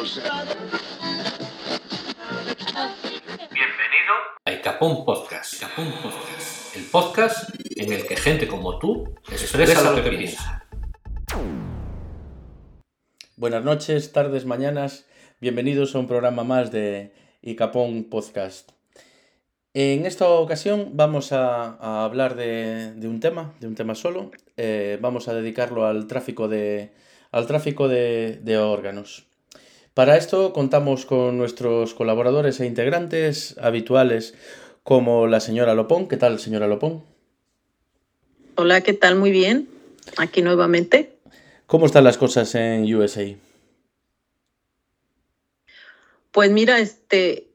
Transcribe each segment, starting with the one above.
Bienvenido a Icapón Podcast. Icapón Podcast. El podcast en el que gente como tú expresa lo que piensa. Buenas noches, tardes, mañanas. Bienvenidos a un programa más de Icapón Podcast. En esta ocasión vamos a, a hablar de, de un tema, de un tema solo. Eh, vamos a dedicarlo al tráfico de, al tráfico de, de órganos. Para esto contamos con nuestros colaboradores e integrantes habituales como la señora Lopón. ¿Qué tal, señora Lopón? Hola, ¿qué tal? Muy bien. Aquí nuevamente. ¿Cómo están las cosas en USA? Pues mira, este,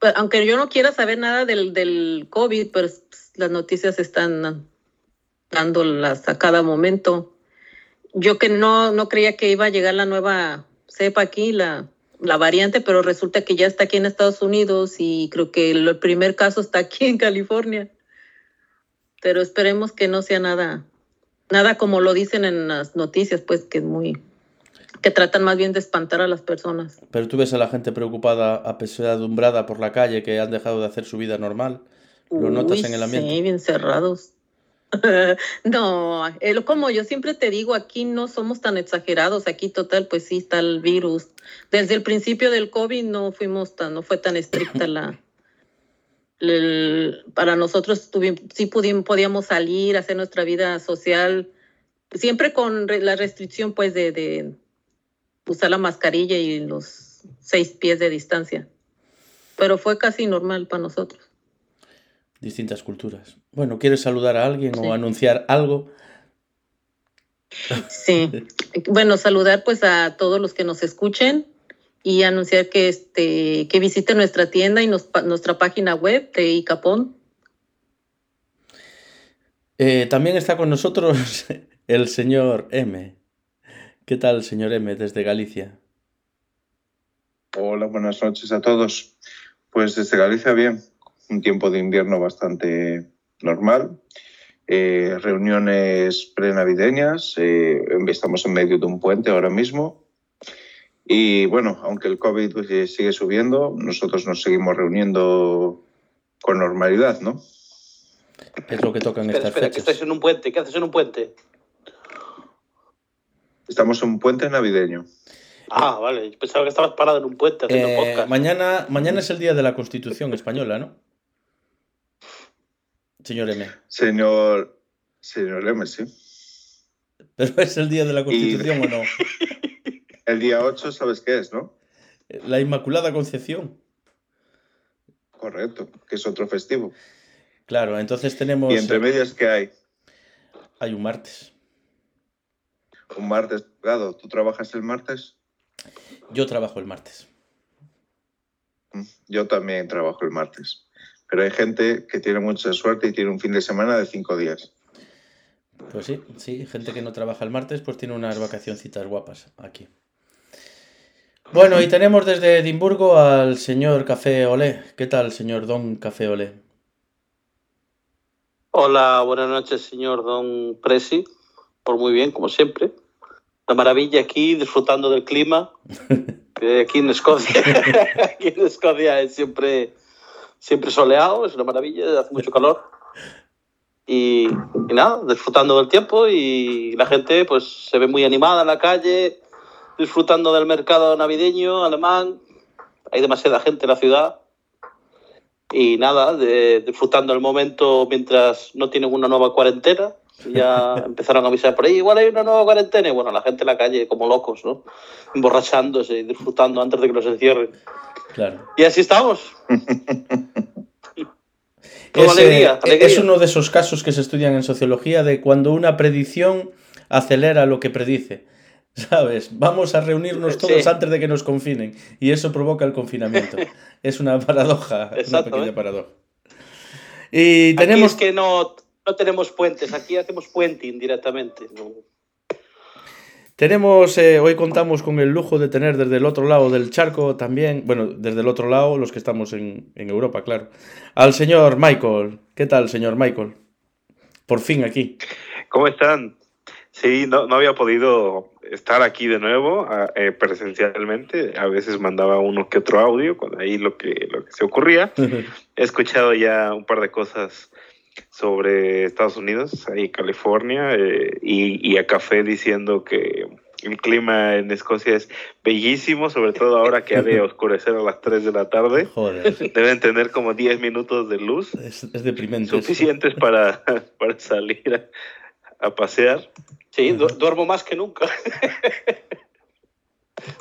pues, aunque yo no quiera saber nada del, del COVID, pues las noticias están dándolas a cada momento. Yo que no, no creía que iba a llegar la nueva cepa aquí, la, la variante, pero resulta que ya está aquí en Estados Unidos y creo que el, primer caso está aquí en California. Pero esperemos que no sea nada, nada como lo dicen en las noticias, pues que es muy, que tratan más bien de espantar a las personas. Pero tú ves a la gente preocupada, apesadumbrada por la calle, que han dejado de hacer su vida normal. ¿Lo notas en el ambiente? Sí, bien cerrados. no, como yo siempre te digo, aquí no somos tan exagerados. Aquí total, pues sí está el virus. Desde el principio del COVID no fuimos tan, no fue tan estricta la. para nosotros sí pudimos, podíamos salir, hacer nuestra vida social, siempre con la restricción pues de usar la mascarilla y los seis pies de distancia. Pero fue casi normal para nosotros. Distintas culturas. Bueno, ¿quieres saludar a alguien Sí. o anunciar algo? Sí, bueno, saludar pues a todos los que nos escuchen y anunciar que este que visiten nuestra tienda y nos- pa- nuestra página web de Icapón. Eh, también está con nosotros el señor M. ¿Qué tal, señor M, desde Galicia? Hola, buenas noches a todos. Pues desde Galicia, bien. Un tiempo de invierno bastante normal. Eh, reuniones prenavideñas. eh, estamos en medio de un puente ahora mismo. Y bueno, aunque el COVID pues, eh, sigue subiendo, nosotros nos seguimos reuniendo con normalidad, ¿no? Es lo que toca en Espera, estas espera, que fechas. estáis en un puente. ¿Qué haces en un puente? Estamos en un puente navideño. Ah, vale. Yo pensaba que estabas parado en un puente haciendo Eh, podcast. mañana, mañana es el día de la Constitución española, ¿no? Señor M. Señor, señor M, sí. ¿Pero es el día de la Constitución o no? El día 8, ¿sabes qué es, no? La Inmaculada Concepción. Correcto, que es otro festivo. Claro, entonces tenemos... Y entre medias, ¿qué hay? Hay un martes. Un martes pegado. ¿Tú trabajas el martes? Yo trabajo el martes. Mm, Yo también trabajo el martes. Pero hay gente que tiene mucha suerte y tiene un fin de semana de cinco días. Pues sí, sí, gente que no trabaja el martes pues tiene unas vacacioncitas guapas aquí. Bueno, y tenemos desde Edimburgo al señor Café Olé. ¿Qué tal, señor Don Café Olé? Hola, buenas noches, señor Don Presi. Por muy bien, como siempre. La maravilla aquí, disfrutando del clima. aquí en Escocia, aquí en Escocia es siempre, siempre soleado, es una maravilla, hace mucho calor. Y, y nada, disfrutando del tiempo y la gente pues se ve muy animada en la calle, disfrutando del mercado navideño alemán. Hay demasiada gente en la ciudad. Y nada, de- disfrutando el momento mientras no tienen una nueva cuarentena. Ya empezaron a avisar por ahí, igual hay una nueva cuarentena. Y bueno, la gente en la calle como locos, ¿no? Emborrachándose y disfrutando antes de que los encierren. Claro. Y así estamos. Todo Es, alegría, eh, alegría. es uno de esos casos que se estudian en sociología de cuando una predicción acelera lo que predice. ¿Sabes? Vamos a reunirnos todos Sí. antes de que nos confinen. Y eso provoca el confinamiento. es una paradoja, una Exacto, pequeña ¿eh? paradoja. Y Aquí tenemos es que no, no tenemos puentes, aquí hacemos puenting directamente. ¿no? Tenemos, eh, hoy contamos con el lujo de tener desde el otro lado del charco también, bueno, desde el otro lado, los que estamos en, en Europa, claro, al señor Michael. ¿Qué tal, señor Michael? Por fin aquí. ¿Cómo están? Sí, no, no había podido estar aquí de nuevo eh, presencialmente. A veces mandaba uno que otro audio, con ahí lo que, lo que se ocurría. He escuchado ya un par de cosas sobre Estados Unidos, ahí California, eh, y, y a Café diciendo que el clima en Escocia es bellísimo, sobre todo ahora que ha de oscurecer a las 3 de la tarde. Joder. Deben tener como 10 minutos de luz. Es, es deprimente. Suficientes para, para salir a, a pasear. Sí, du duermo más que nunca.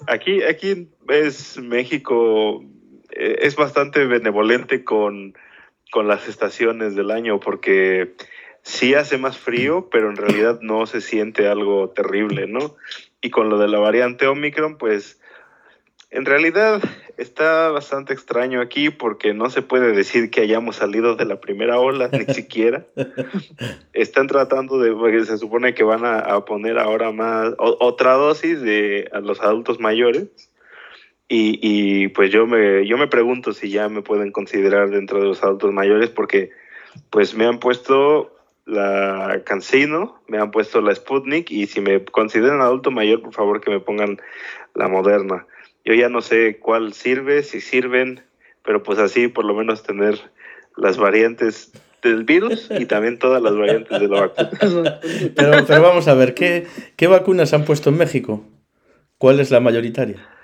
Aquí, aquí es México, eh, es bastante benevolente con, con las estaciones del año porque sí hace más frío, pero en realidad no se siente algo terrible, ¿no? Y con lo de la variante Omicron, pues en realidad está bastante extraño aquí porque no se puede decir que hayamos salido de la primera ola, ni siquiera. Están tratando de, porque se supone que van a, a poner ahora más, o, otra dosis de a los adultos mayores. Y, y, pues yo me, yo me pregunto si ya me pueden considerar dentro de los adultos mayores porque pues me han puesto la Cancino, me han puesto la Sputnik y si me consideran adulto mayor, por favor que me pongan la Moderna. Yo ya no sé cuál sirve, si sirven, pero pues así por lo menos tener las variantes del virus y también todas las variantes de la vacuna. Pero, pero vamos a ver, ¿qué, ¿qué vacunas han puesto en México? ¿Cuál es la mayoritaria?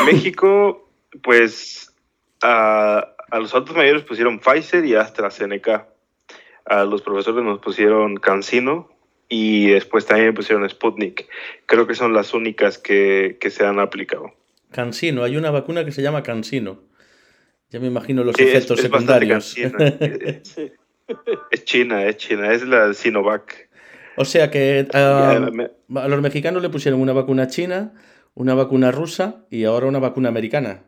En México, pues a, a los adultos mayores pusieron Pfizer y AstraZeneca. A los profesores nos pusieron Cancino y después también pusieron Sputnik. Creo que son las únicas que, que se han aplicado. Cansino, hay una vacuna que se llama Cansino. Ya me imagino los Sí, es- efectos es bastante secundarios. Es, es China, es China, es la Sinovac. o sea que me- a los mexicanos le pusieron una vacuna china, una vacuna rusa y ahora una vacuna americana.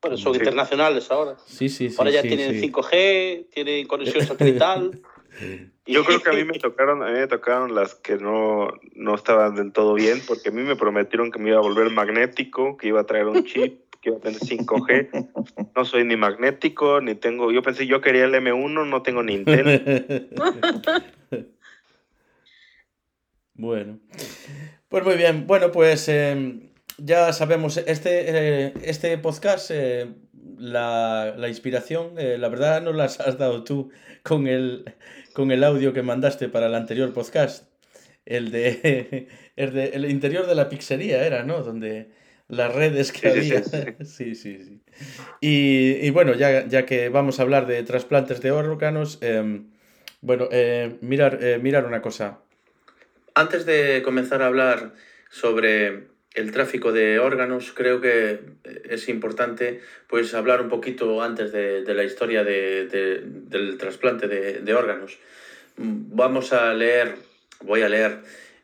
Bueno, son Sí. internacionales ahora. Sí, sí, sí. Ahora ya sí, tienen sí. 5G, tienen conexión satelital. Yo creo que a mí me tocaron, a mí me tocaron las que no, no estaban del todo bien, porque a mí me prometieron que me iba a volver magnético, que iba a traer un chip, que iba a tener 5G. No soy ni magnético, ni tengo, yo pensé, yo quería el M1, no tengo ni Intel. bueno. Pues muy bien. Bueno, pues eh, ya sabemos, este, eh, este podcast, eh, la, la inspiración, eh, la verdad nos las has dado tú con el, con el audio que mandaste para el anterior podcast. El de, el de el interior de la pizzería era, ¿no? Donde las redes que Sí, había. sí, Sí, sí, sí. Y, y bueno, ya, ya que vamos a hablar de trasplantes de órganos, eh, bueno, mirar, mirar una cosa. Antes de comenzar a hablar sobre el tráfico de órganos, creo que es importante pues hablar un poquito antes de, la historia de- de- del trasplante de, órganos. Vamos a leer, voy a leer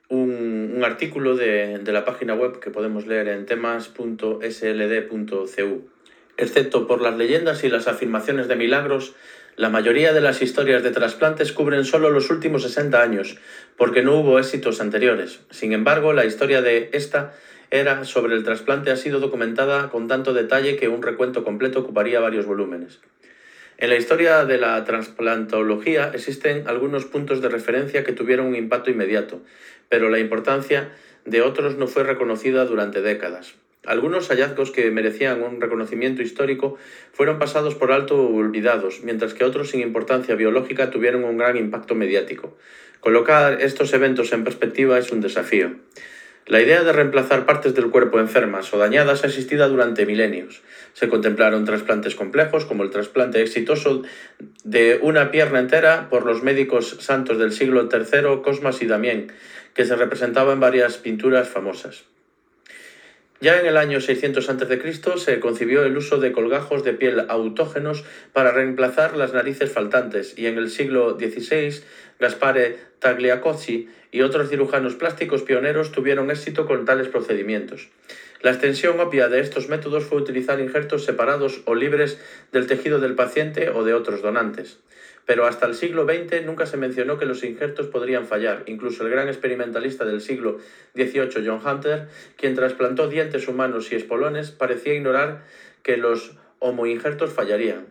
un, artículo de la página web que podemos leer en temas.sld.cu. Excepto por las leyendas y las afirmaciones de milagros, la mayoría de las historias de trasplantes cubren solo los últimos 60 años, porque no hubo éxitos anteriores. Sin embargo, la historia de esta era sobre el trasplante ha sido documentada con tanto detalle que un recuento completo ocuparía varios volúmenes. En la historia de la trasplantología existen algunos puntos de referencia que tuvieron un impacto inmediato, pero la importancia de otros no fue reconocida durante décadas. Algunos hallazgos que merecían un reconocimiento histórico fueron pasados por alto o olvidados, mientras que otros sin importancia biológica tuvieron un gran impacto mediático. Colocar estos eventos en perspectiva es un desafío. La idea de reemplazar partes del cuerpo enfermas o dañadas ha existido durante milenios. Se contemplaron trasplantes complejos, como el trasplante exitoso de una pierna entera por los médicos santos del siglo III, Cosmas y Damián, que se representaba en varias pinturas famosas. Ya en el año 600 a.C. se concibió el uso de colgajos de piel autógenos para reemplazar las narices faltantes y en el siglo XVI Gaspare Tagliacozzi y otros cirujanos plásticos pioneros tuvieron éxito con tales procedimientos. La extensión obvia de estos métodos fue utilizar injertos separados o libres del tejido del paciente o de otros donantes. Pero hasta el siglo XX nunca se mencionó que los injertos podrían fallar. Incluso el gran experimentalista del siglo XVIII, John Hunter, quien trasplantó dientes humanos y espolones, parecía ignorar que los homoinjertos fallarían.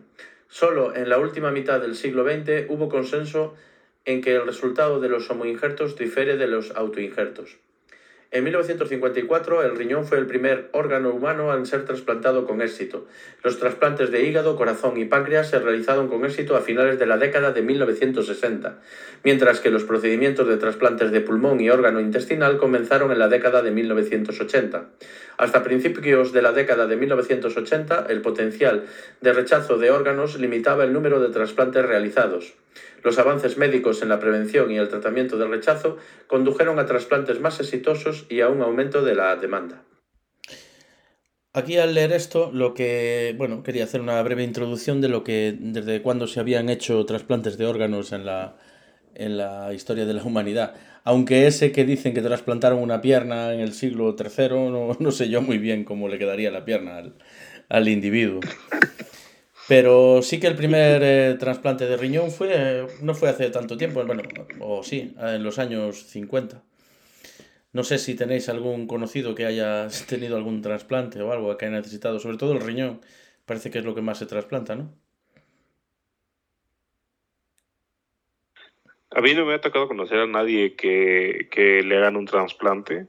Solo en la última mitad del siglo XX hubo consenso en que el resultado de los homoinjertos difiere de los autoinjertos. En 1954, el riñón fue el primer órgano humano en ser trasplantado con éxito. Los trasplantes de hígado, corazón y páncreas se realizaron con éxito a finales de la década de 1960, mientras que los procedimientos de trasplantes de pulmón y órgano intestinal comenzaron en la década de 1980. Hasta principios de la década de 1980, el potencial de rechazo de órganos limitaba el número de trasplantes realizados. Los avances médicos en la prevención y el tratamiento del rechazo condujeron a trasplantes más exitosos y a un aumento de la demanda. Aquí al leer esto, lo que, bueno, quería hacer una breve introducción de lo que, desde cuándo se habían hecho trasplantes de órganos en la, en la historia de la humanidad. Aunque ese que dicen que trasplantaron una pierna en el siglo III, no, no sé yo muy bien cómo le quedaría la pierna al, al individuo. Pero sí que el primer eh, trasplante de riñón fue, no fue hace tanto tiempo, bueno, o sí, en los años 50. No sé si tenéis algún conocido que haya tenido algún trasplante o algo que haya necesitado, sobre todo el riñón, parece que es lo que más se trasplanta, ¿no? A mí no me ha tocado conocer a nadie que, que le hagan un trasplante,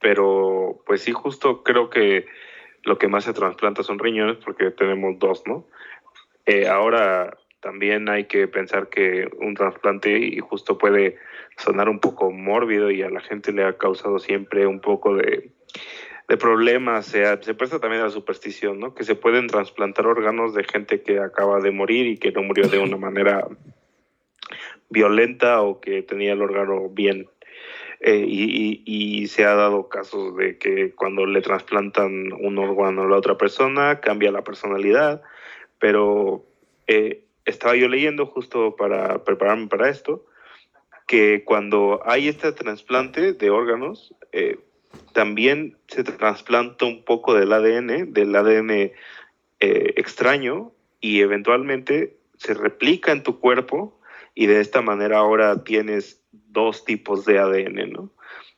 pero pues sí, justo creo que lo que más se trasplanta son riñones porque tenemos dos, ¿no? Eh, ahora también hay que pensar que un trasplante y justo puede sonar un poco mórbido y a la gente le ha causado siempre un poco de, problemas. Se, se presta también a la superstición, ¿no? Que se pueden trasplantar órganos de gente que acaba de morir y que no murió de una manera violenta o que tenía el órgano bien. Eh, y, y, se ha dado casos de que cuando le trasplantan un órgano a la otra persona, cambia la personalidad pero eh, estaba yo leyendo justo para prepararme para esto, que cuando hay este trasplante de órganos, eh, también se trasplanta un poco del ADN, del ADN eh, extraño, y eventualmente se replica en tu cuerpo y de esta manera ahora tienes dos tipos de ADN, ¿no?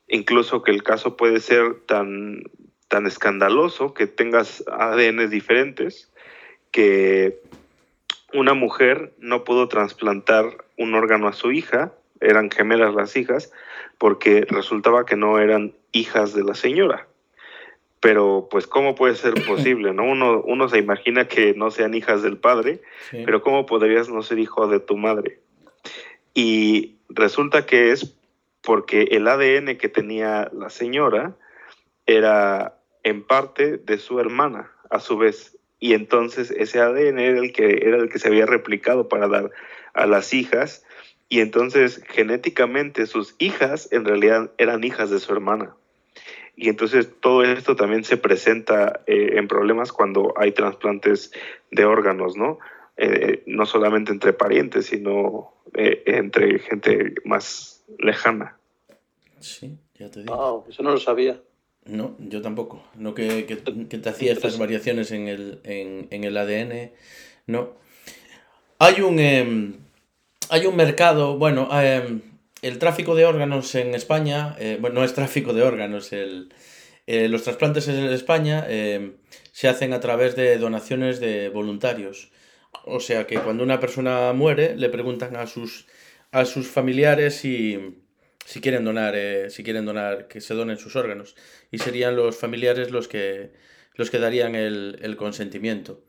Incluso que el caso puede ser tan, tan escandaloso que tengas ADN diferentes que una mujer no pudo trasplantar un órgano a su hija, eran gemelas las hijas, porque resultaba que no eran hijas de la señora. Pero pues cómo puede ser posible, ¿no? Uno, uno se imagina que no sean hijas del padre, pero ¿cómo podrías no ser hijo de tu madre? Y resulta que es porque el ADN que tenía la señora era en parte de su hermana, a su vez y entonces ese ADN era el que era el que se había replicado para dar a las hijas y entonces genéticamente sus hijas en realidad eran hijas de su hermana. Y entonces todo esto también se presenta eh, en problemas cuando hay trasplantes de órganos, ¿no? Eh, no solamente entre parientes, sino eh, entre gente más lejana. Sí, ya te digo. Wow, eso no lo sabía. No, yo tampoco. No que, te hacía estas variaciones en el, en, el ADN. No. Hay un, em, hay un mercado, bueno, em, el tráfico de órganos en España, eh, bueno, no es tráfico de órganos, el, eh, los trasplantes en España em, se hacen a través de donaciones de voluntarios. O sea que cuando una persona muere, le preguntan a sus, a sus familiares y si quieren donar, eh, si quieren donar, que se donen sus órganos. Y serían los familiares los que, los que darían el, el consentimiento.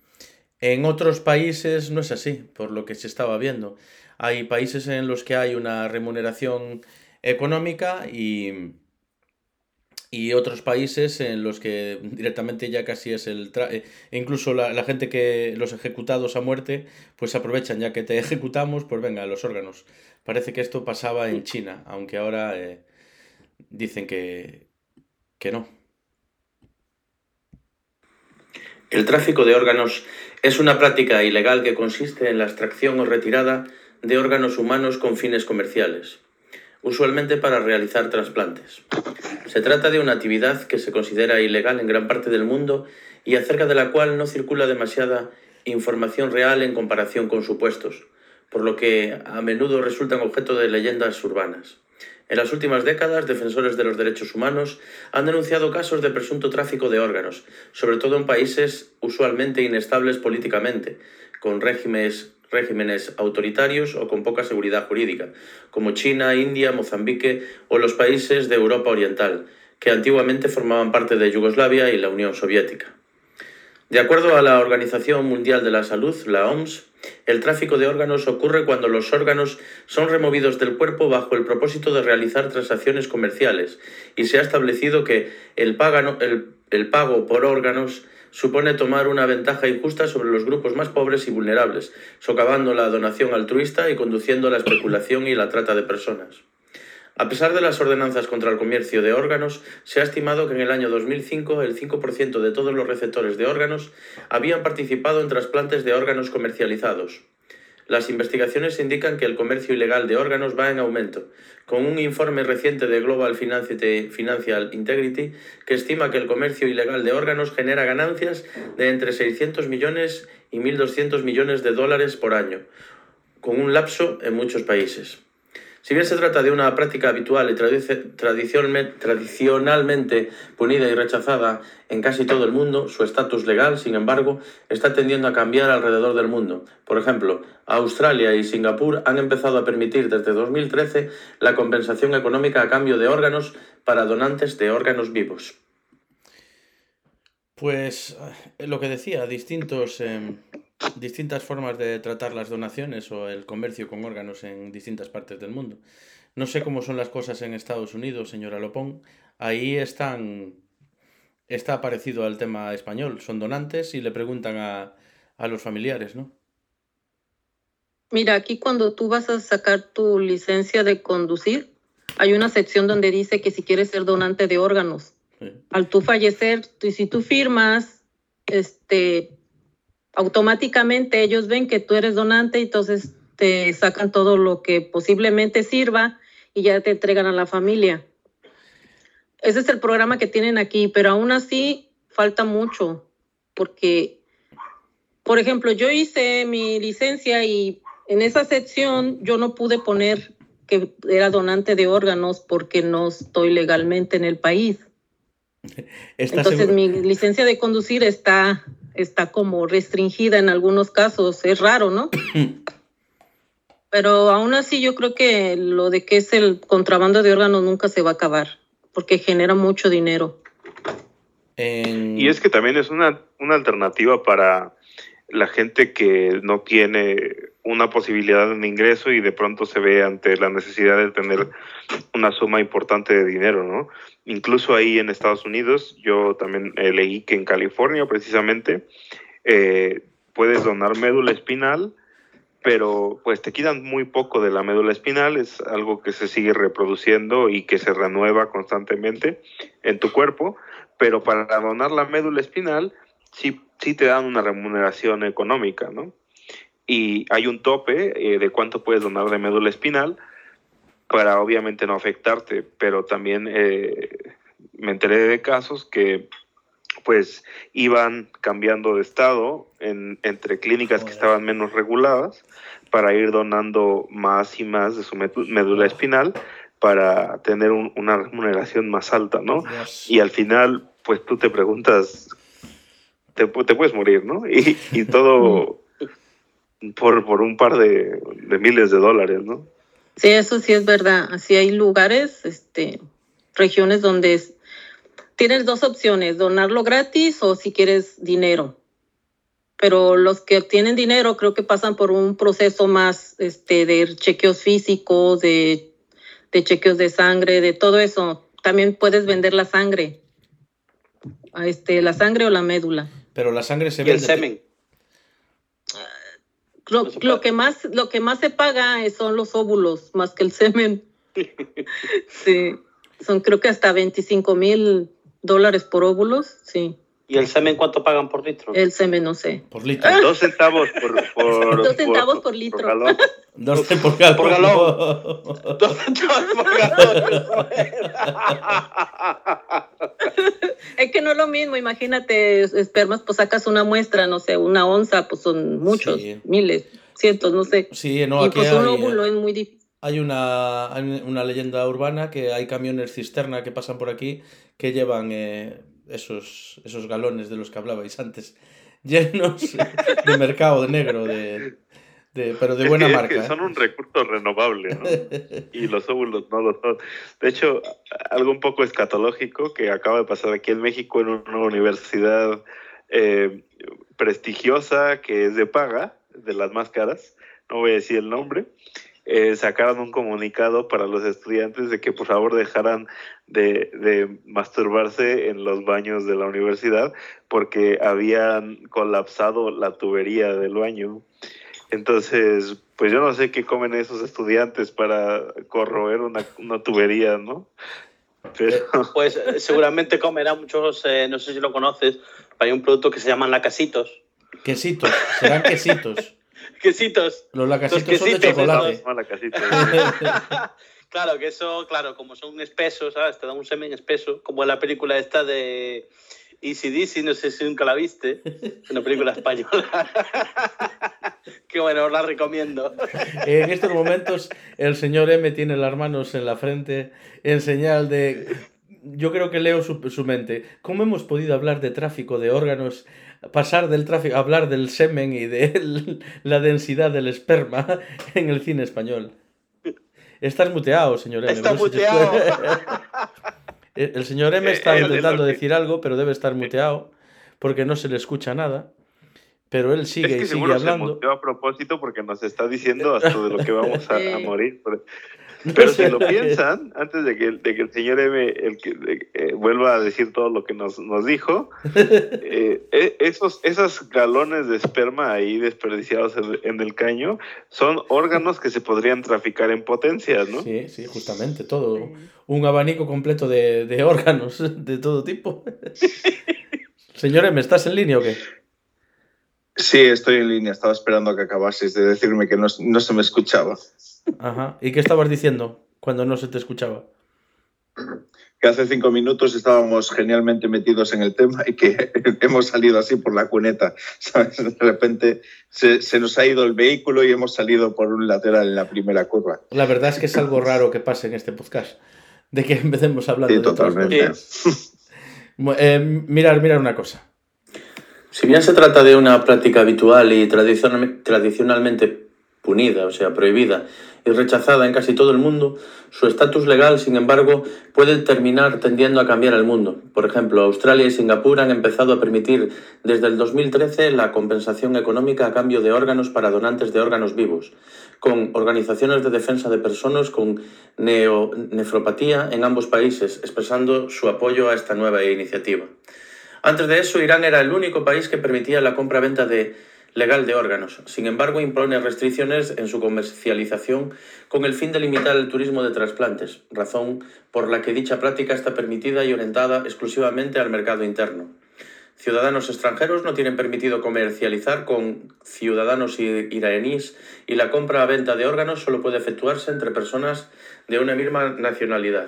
En otros países no es así, por lo que se estaba viendo. Hay países en los que hay una remuneración económica y, y otros países en los que directamente ya casi es el... E incluso la, la, gente que los ejecutados a muerte, pues aprovechan, ya que te ejecutamos, pues venga, los órganos. Parece que esto pasaba en China, aunque ahora eh, dicen que, que no. El tráfico de órganos es una práctica ilegal que consiste en la extracción o retirada de órganos humanos con fines comerciales usualmente para realizar trasplantes. Se trata de una actividad que se considera ilegal en gran parte del mundo y acerca de la cual no circula demasiada información real en comparación con supuestos, por lo que a menudo resultan objeto de leyendas urbanas. En las últimas décadas, defensores de los derechos humanos han denunciado casos de presunto tráfico de órganos, sobre todo en países usualmente inestables políticamente, con regímenes, regímenes autoritarios o con poca seguridad jurídica, como China, India, Mozambique o los países de Europa Oriental, que antiguamente formaban parte de Yugoslavia y la Unión Soviética. De acuerdo a la Organización Mundial de la Salud, la OMS, el tráfico de órganos ocurre cuando los órganos son removidos del cuerpo bajo el propósito de realizar transacciones comerciales y se ha establecido que el, pago por órganos supone tomar una ventaja injusta sobre los grupos más pobres y vulnerables, socavando la donación altruista y conduciendo a la especulación y la trata de personas. A pesar de las ordenanzas contra el comercio de órganos, se ha estimado que en el año 2005 el 5% de todos los receptores de órganos habían participado en trasplantes de órganos comercializados. Las investigaciones indican que el comercio ilegal de órganos va en aumento, con un informe reciente de Global Financial Integrity que estima que el comercio ilegal de órganos genera ganancias de entre 600 millones y 1.200 millones de dólares por año, con un lapso en muchos países. Si bien se trata de una práctica habitual y tradicionalmente punida y rechazada en casi todo el mundo, su estatus legal, sin embargo, está tendiendo a cambiar alrededor del mundo. Por ejemplo, Australia y Singapur han empezado a permitir desde 2013 la compensación económica a cambio de órganos para donantes de órganos vivos. Pues eh, lo que decía, distintos... Em, distintas formas de tratar las donaciones o el comercio con órganos en distintas partes del mundo. No sé cómo son las cosas en Estados Unidos, señora Lopón. Ahí están está parecido al tema español. Son donantes y le preguntan a, a los familiares, ¿no? Mira, aquí cuando tú vas a sacar tu licencia de conducir, hay una sección donde dice que si quieres ser donante de órganos, al tú fallecer, si tú firmas, este, automáticamente ellos ven que tú eres donante, entonces te sacan todo lo que posiblemente sirva y ya te entregan a la familia. Ese es el programa que tienen aquí, pero aún así falta mucho, porque, por ejemplo, yo hice mi licencia y en esa sección yo no pude poner que era donante de órganos porque no estoy legalmente en el país. Entonces mi licencia de conducir está está como restringida en algunos casos. Es raro, ¿no? Pero aún así yo creo que lo de que es el contrabando de órganos nunca se va a acabar, porque genera mucho dinero. Y es que también es una, una alternativa para la gente que no tiene una posibilidad de un ingreso y de pronto se ve ante la necesidad de tener una suma importante de dinero, ¿no? Incluso ahí en Estados Unidos, yo también eh, leí que en California precisamente eh, puedes donar médula espinal, pero pues te quitan muy poco de la médula espinal, es algo que se sigue reproduciendo y que se renueva constantemente en tu cuerpo, pero para donar la médula espinal sí, sí te dan una remuneración económica, ¿no? Y hay un tope eh, de cuánto puedes donar de médula espinal, para obviamente no afectarte, pero también eh, me enteré de casos que pues iban cambiando de estado en, entre clínicas que estaban menos reguladas para ir donando más y más de su médula espinal para tener una remuneración más alta, ¿no? Y al final, pues tú te preguntas, te, puedes morir, ¿no? Y, y todo por, por un par de, de miles de dólares, ¿no? Sí, eso sí es verdad. Así hay lugares, este, regiones donde tienes dos opciones, donarlo gratis o si quieres dinero. Pero los que tienen dinero creo que pasan por un proceso más este, de chequeos físicos, de, de chequeos de sangre, de todo eso. También puedes vender la sangre. Este, la sangre o la médula. Pero la sangre se vende. el semen. Lo, que más, lo que más se paga son los óvulos, más que el semen. sí, son creo que hasta 25 mil dólares por óvulos, sí. ¿Y el semen cuánto pagan por litro? El semen no sé. Por litro. Dos centavos por, por Dos centavos por, litro. Por galón. Dos por galón. Por galón. Dos centavos por galón. es que no es lo mismo, imagínate, espermas, pues sacas una muestra, no sé, una onza, pues son muchos, miles, cientos, no sé. Sí, no, y pues un óvulo es muy difícil. Hay una, una leyenda urbana que hay camiones cisterna que pasan por aquí que llevan eh, esos, esos galones de los que hablabais antes, llenos de mercado de negro de, de, pero de buena Es que marca. son un recurso renovable, ¿no? y los óvulos no lo son. De hecho, algo un poco escatológico que acaba de pasar aquí en México en una universidad eh, prestigiosa que es de paga, de las más caras, no voy a decir el nombre, eh, sacaron un comunicado para los estudiantes de que por favor dejaran de, de masturbarse en los baños de la universidad porque habían colapsado la tubería del baño. Entonces, pues yo no sé qué comen esos estudiantes para corroer una, una tubería, ¿no? Pero, Pues eh, seguramente comerá muchos, eh, no sé si lo conoces, hay un producto que se llaman lacasitos. Quesitos, serán quesitos. Quesitos. Los lacasitos son de quesitos chocolate. esos. mala casita. claro, que eso, claro, como son espesos, ¿sabes? Te da un semen espeso, como en la película esta de Easy Dizzy, no sé si nunca la viste, una película española. que bueno, os la recomiendo. En estos momentos el señor M tiene las manos en la frente en señal de... Yo creo que leo su, su mente. ¿Cómo hemos podido hablar de tráfico de órganos, pasar del tráfico hablar del semen y de la densidad del esperma en el cine español? Estás muteado, señor M. Está se muteado. El señor M está Eh, él- intentando decir algo, pero debe estar muteado porque no se le escucha nada. Pero él sigue es que y sigue seguro se hablando. muteó a propósito porque nos está diciendo hasta de lo que vamos a, morir. Pero, si lo piensan, antes de que, de que el señor M el que, de- eh, vuelva a decir todo lo que nos, nos dijo, eh, eh, esos, esos galones de esperma ahí desperdiciados en, en el caño son órganos que se podrían traficar en potencias, ¿no? Sí, sí, justamente, todo. Un abanico completo de, de órganos de todo tipo. Señores, ¿me estás en línea o qué? Sí, estoy en línea. Estaba esperando a que acabases de decirme que no, no se me escuchaba. Ajá. ¿Y qué estabas diciendo cuando no se te escuchaba? Que hace cinco minutos estábamos genialmente metidos en el tema y que hemos salido así por la cuneta. ¿sabes? De repente se, se nos ha ido el vehículo y hemos salido por un lateral en la primera curva. La verdad es que es algo raro que pase en este podcast. De que empecemos hablando Sí, de totalmente. eh, mirar, mirar una cosa. Si bien se trata de una práctica habitual y tradicionalme- tradicionalmente punida, o sea, prohibida y rechazada en casi todo el mundo, su estatus legal, sin embargo, puede terminar tendiendo a cambiar el mundo. Por ejemplo, Australia y Singapur han empezado a permitir desde el 2013 la compensación económica a cambio de órganos para donantes de órganos vivos, con organizaciones de defensa de personas con neo- nefropatía en ambos países, expresando su apoyo a esta nueva iniciativa. Antes de eso, Irán era el único país que permitía la compra-venta de legal de órganos. Sin embargo, impone restricciones en su comercialización con el fin de limitar el turismo de trasplantes, razón por la que dicha práctica está permitida y orientada exclusivamente al mercado interno. Ciudadanos extranjeros no tienen permitido comercializar con ciudadanos iraníes y la compra-venta de órganos solo puede efectuarse entre personas de una misma nacionalidad.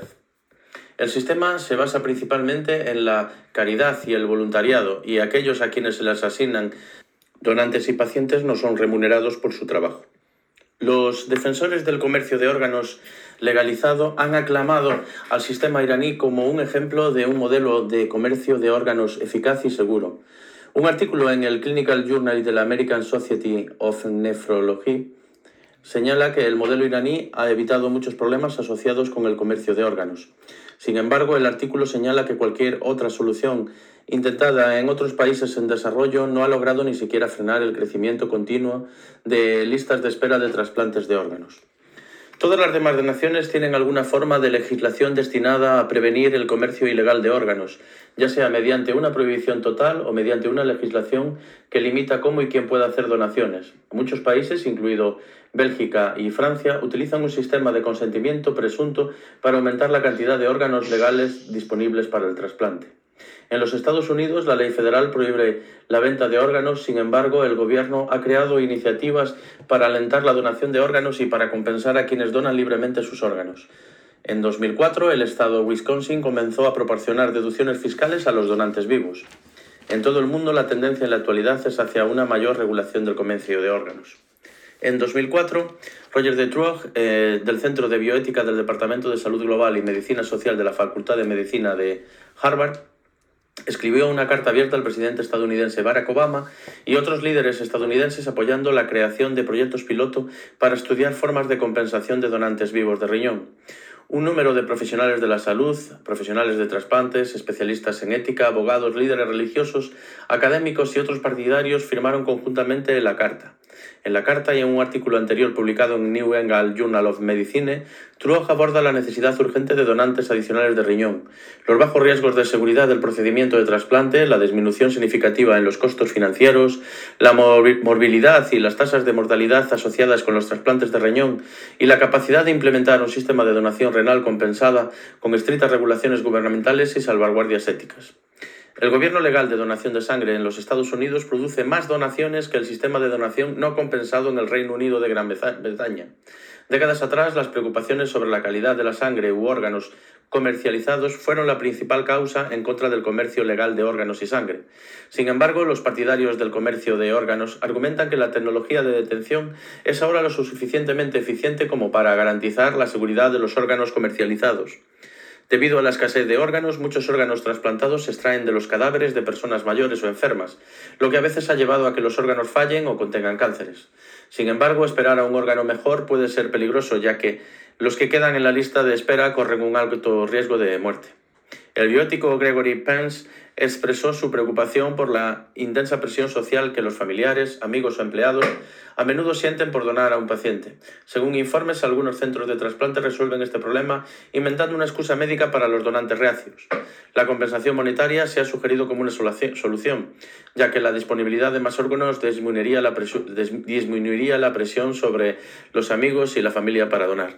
El sistema se basa principalmente en la caridad y el voluntariado, y aquellos a quienes se les asignan donantes y pacientes no son remunerados por su trabajo. Los defensores del comercio de órganos legalizado han aclamado al sistema iraní como un ejemplo de un modelo de comercio de órganos eficaz y seguro. Un artículo en el Clinical Journal de la American Society of Nephrology señala que el modelo iraní ha evitado muchos problemas asociados con el comercio de órganos. Sin embargo, el artículo señala que cualquier otra solución intentada en otros países en desarrollo no ha logrado ni siquiera frenar el crecimiento continuo de listas de espera de trasplantes de órganos. Todas las demás naciones tienen alguna forma de legislación destinada a prevenir el comercio ilegal de órganos, ya sea mediante una prohibición total o mediante una legislación que limita cómo y quién puede hacer donaciones. Muchos países, incluido Bélgica y Francia, utilizan un sistema de consentimiento presunto para aumentar la cantidad de órganos legales disponibles para el trasplante. En los Estados Unidos, la ley federal prohíbe la venta de órganos, sin embargo, el gobierno ha creado iniciativas para alentar la donación de órganos y para compensar a quienes donan libremente sus órganos. En 2004, el estado de Wisconsin comenzó a proporcionar deducciones fiscales a los donantes vivos. En todo el mundo, la tendencia en la actualidad es hacia una mayor regulación del comercio de órganos. En 2004, Roger de eh, del Centro de Bioética del Departamento de Salud Global y Medicina Social de la Facultad de Medicina de Harvard, escribió una carta abierta al presidente estadounidense Barack Obama y otros líderes estadounidenses apoyando la creación de proyectos piloto para estudiar formas de compensación de donantes vivos de riñón. Un número de profesionales de la salud, profesionales de trasplantes, especialistas en ética, abogados, líderes religiosos, académicos y otros partidarios firmaron conjuntamente la carta. En la carta y en un artículo anterior publicado en New England Journal of Medicine, Truoja aborda la necesidad urgente de donantes adicionales de riñón, los bajos riesgos de seguridad del procedimiento de trasplante, la disminución significativa en los costos financieros, la morbilidad y las tasas de mortalidad asociadas con los trasplantes de riñón y la capacidad de implementar un sistema de donación renal compensada con estrictas regulaciones gubernamentales y salvaguardias éticas. El gobierno legal de donación de sangre en los Estados Unidos produce más donaciones que el sistema de donación no compensado en el Reino Unido de Gran Bretaña. Décadas atrás, las preocupaciones sobre la calidad de la sangre u órganos comercializados fueron la principal causa en contra del comercio legal de órganos y sangre. Sin embargo, los partidarios del comercio de órganos argumentan que la tecnología de detención es ahora lo suficientemente eficiente como para garantizar la seguridad de los órganos comercializados. Debido a la escasez de órganos, muchos órganos trasplantados se extraen de los cadáveres de personas mayores o enfermas, lo que a veces ha llevado a que los órganos fallen o contengan cánceres. Sin embargo, esperar a un órgano mejor puede ser peligroso, ya que los que quedan en la lista de espera corren un alto riesgo de muerte. El biótico Gregory Pence expresó su preocupación por la intensa presión social que los familiares, amigos o empleados a menudo sienten por donar a un paciente. Según informes, algunos centros de trasplante resuelven este problema inventando una excusa médica para los donantes reacios. La compensación monetaria se ha sugerido como una solución, ya que la disponibilidad de más órganos disminuiría la, presión sobre los amigos y la familia para donar.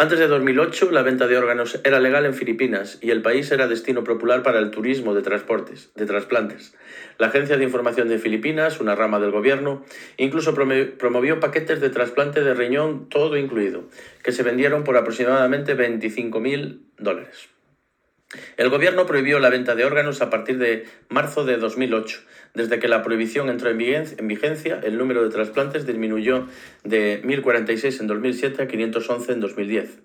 Antes de 2008, la venta de órganos era legal en Filipinas y el país era destino popular para el turismo de transportes, de trasplantes. La Agencia de Información de Filipinas, una rama del gobierno, incluso promovió paquetes de trasplante de riñón todo incluido, que se vendieron por aproximadamente 25.000 dólares. El gobierno prohibió la venta de órganos a partir de marzo de 2008. Desde que la prohibición entró en vigencia, el número de trasplantes disminuyó de 1.046 en 2007 a 511 en 2010.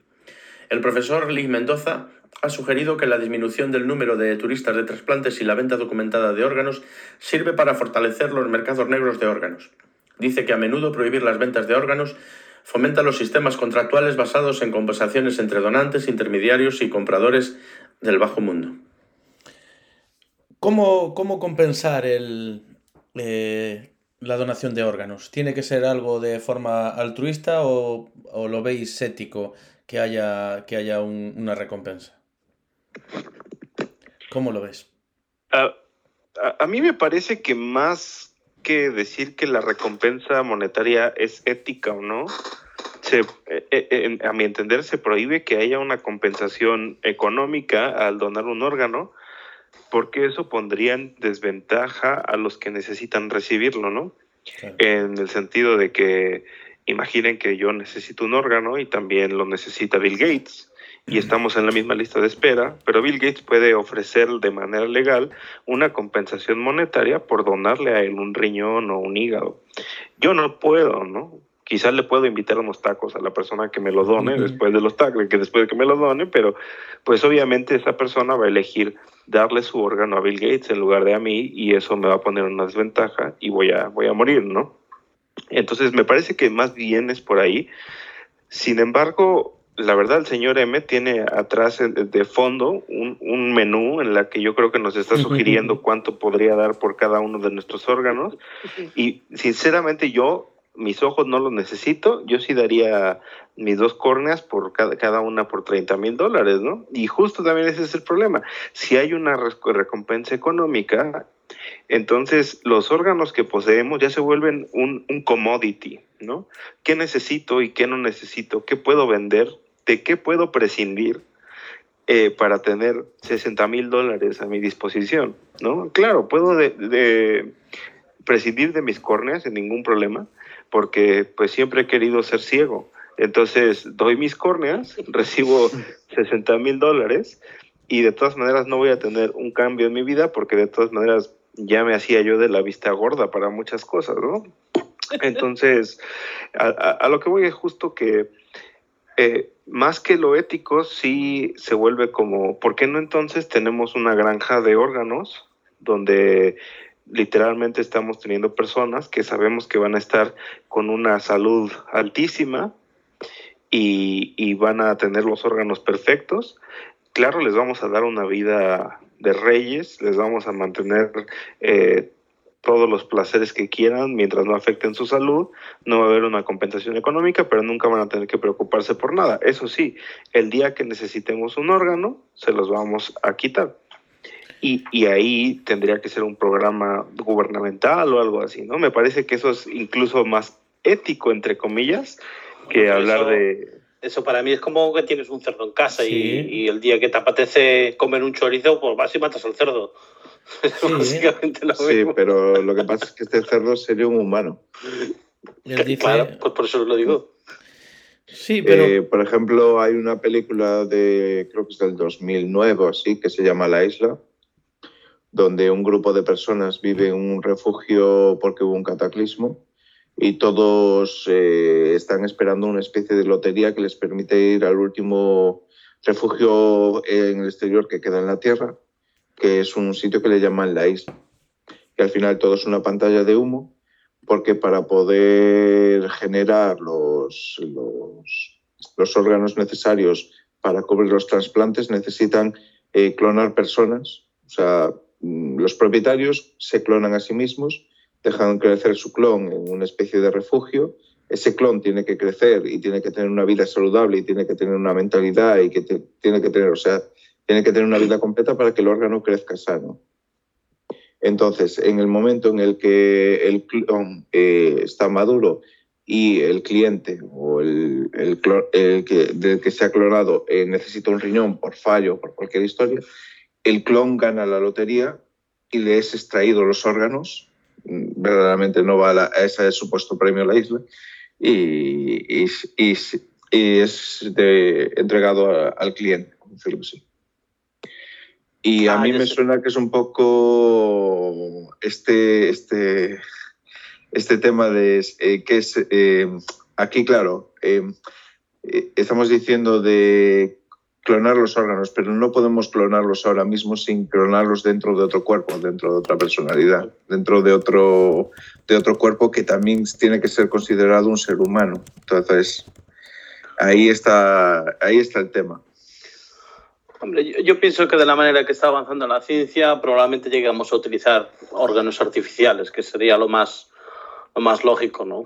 El profesor Lee Mendoza ha sugerido que la disminución del número de turistas de trasplantes y la venta documentada de órganos sirve para fortalecer los mercados negros de órganos. Dice que a menudo prohibir las ventas de órganos fomenta los sistemas contractuales basados en compensaciones entre donantes, intermediarios y compradores del bajo mundo. ¿Cómo, cómo compensar el, eh, la donación de órganos? ¿Tiene que ser algo de forma altruista o, lo veis ético que haya, que haya una recompensa? ¿Cómo lo ves? a, a mí me parece que más que decir que la recompensa monetaria es ética o no. Se, eh, eh, a mi entender, se prohíbe que haya una compensación económica al donar un órgano, porque eso pondría en desventaja a los que necesitan recibirlo, ¿no? En el sentido de que imaginen que yo necesito un órgano y también lo necesita Bill Gates y estamos en la misma lista de espera, pero Bill Gates puede ofrecer de manera legal una compensación monetaria por donarle a él un riñón o un hígado. Yo no puedo, ¿no? Quizás le puedo invitar unos tacos a la persona que me lo done después de los tacos, que después de que me lo done, pero pues obviamente esa persona va a elegir darle su órgano a Bill Gates en lugar de a mí y eso me va a poner en una desventaja y voy a, voy a morir, ¿no? Entonces me parece que más bien es por ahí. Sin embargo, la verdad, el señor M tiene atrás de fondo un, menú en la que yo creo que nos está sugiriendo cuánto podría dar por cada uno de nuestros órganos. Y sinceramente yo, mis ojos no los necesito. Yo sí daría mis dos córneas por cada, cada una por 30 mil dólares, ¿no? Y justo también ese es el problema. Si hay una recompensa económica, entonces los órganos que poseemos ya se vuelven un, commodity, ¿no? ¿Qué necesito y qué no necesito? ¿Qué puedo vender? de qué puedo prescindir eh, para tener 60 mil dólares a mi disposición, ¿no? Claro, puedo de, prescindir de mis córneas sin ningún problema, porque pues siempre he querido ser ciego. Entonces doy mis córneas, recibo 60 mil dólares y de todas maneras no voy a tener un cambio en mi vida porque de todas maneras ya me hacía yo de la vista gorda para muchas cosas, ¿no? Entonces, a lo que voy es justo que eh, más que lo ético, sí se vuelve como, ¿por qué no entonces tenemos una granja de órganos donde literalmente estamos teniendo personas que sabemos que van a estar con una salud altísima y, y van a tener los órganos perfectos? Claro, les vamos a dar una vida de reyes, les vamos a mantener eh, todos los placeres que quieran mientras no afecten su salud, no va a haber una compensación económica, pero nunca van a tener que preocuparse por nada. Eso sí, el día que necesitemos un órgano, se los vamos a quitar. Y, y ahí tendría que ser un programa gubernamental o algo así, ¿no? Me parece que eso es incluso más ético, entre comillas, que hablar eso, de... Eso para mí es como que tienes un cerdo en casa Sí. y, y el día que te apetece comer un chorizo, pues vas y matas al cerdo. Sí. Básicamente lo Sí, mismo. pero lo que pasa es que este cerdo sería un humano. Él dice, Claro, pues por eso lo digo. sí, pero Eh, por ejemplo, hay una película de, creo que es del 2009 o así, que se llama La Isla, donde un grupo de personas vive en un refugio porque hubo un cataclismo y todos eh, están esperando una especie de lotería que les permite ir al último refugio en el exterior que queda en la Tierra, que es un sitio que le llaman La Isla. Y al final todo es una pantalla de humo porque para poder generar los, los, los órganos necesarios para cubrir los trasplantes necesitan eh, clonar personas. O sea, los propietarios se clonan a sí mismos, dejan crecer su clon en una especie de refugio. Ese clon tiene que crecer y tiene que tener una vida saludable y tiene que tener una mentalidad y que tiene que tener, o sea, tiene que tener una vida completa para que el órgano crezca sano. Entonces, en el momento en el que el clon eh, está maduro y el cliente o el, clon- que, del que se ha clonado eh, necesita un riñón por fallo, por cualquier historia, el clon gana la lotería y le es extraído los órganos, verdaderamente no va a, la- a ese supuesto premio a la isla, y, y- y- y es de- entregado a- al cliente, decirlo así. Y a Ah, mí me sé. suena que es un poco este, este, este tema de eh, que es eh, aquí, claro, eh, estamos diciendo de clonar los órganos, pero no podemos clonarlos ahora mismo sin clonarlos dentro de otro cuerpo, dentro de otra personalidad, dentro de otro, de otro cuerpo que también tiene que ser considerado un ser humano. Entonces, ahí está, ahí está el tema. Hombre, yo, yo pienso que de la manera que está avanzando la ciencia, probablemente lleguemos a utilizar órganos artificiales, que sería lo más, lo más lógico, ¿no?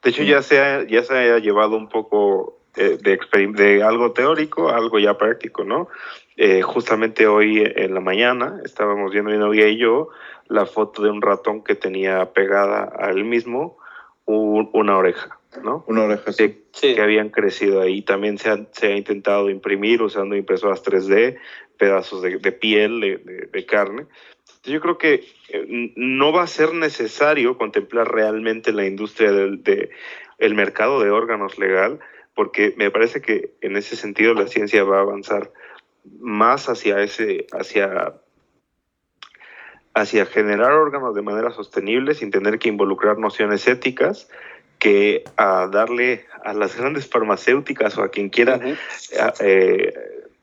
De hecho, ya se ha, ya se ha llevado un poco de, de algo teórico a algo ya práctico, ¿no? Eh, justamente hoy en la mañana estábamos viendo mi novia y yo la foto de un ratón que tenía pegada a él mismo un- una oreja, ¿no? Una oreja así. Que, Sí. que habían crecido ahí. También se ha, se ha intentado imprimir usando impresoras 3D, pedazos de, de piel, de, de- de carne. Yo creo que eh, no va a ser necesario contemplar realmente la industria del de, el mercado de órganos legal, porque me parece que en ese sentido la ciencia va a avanzar más hacia ese, hacia hacia generar órganos de manera sostenible sin tener que involucrar nociones éticas que a darle a las grandes farmacéuticas o a quien quiera a- eh,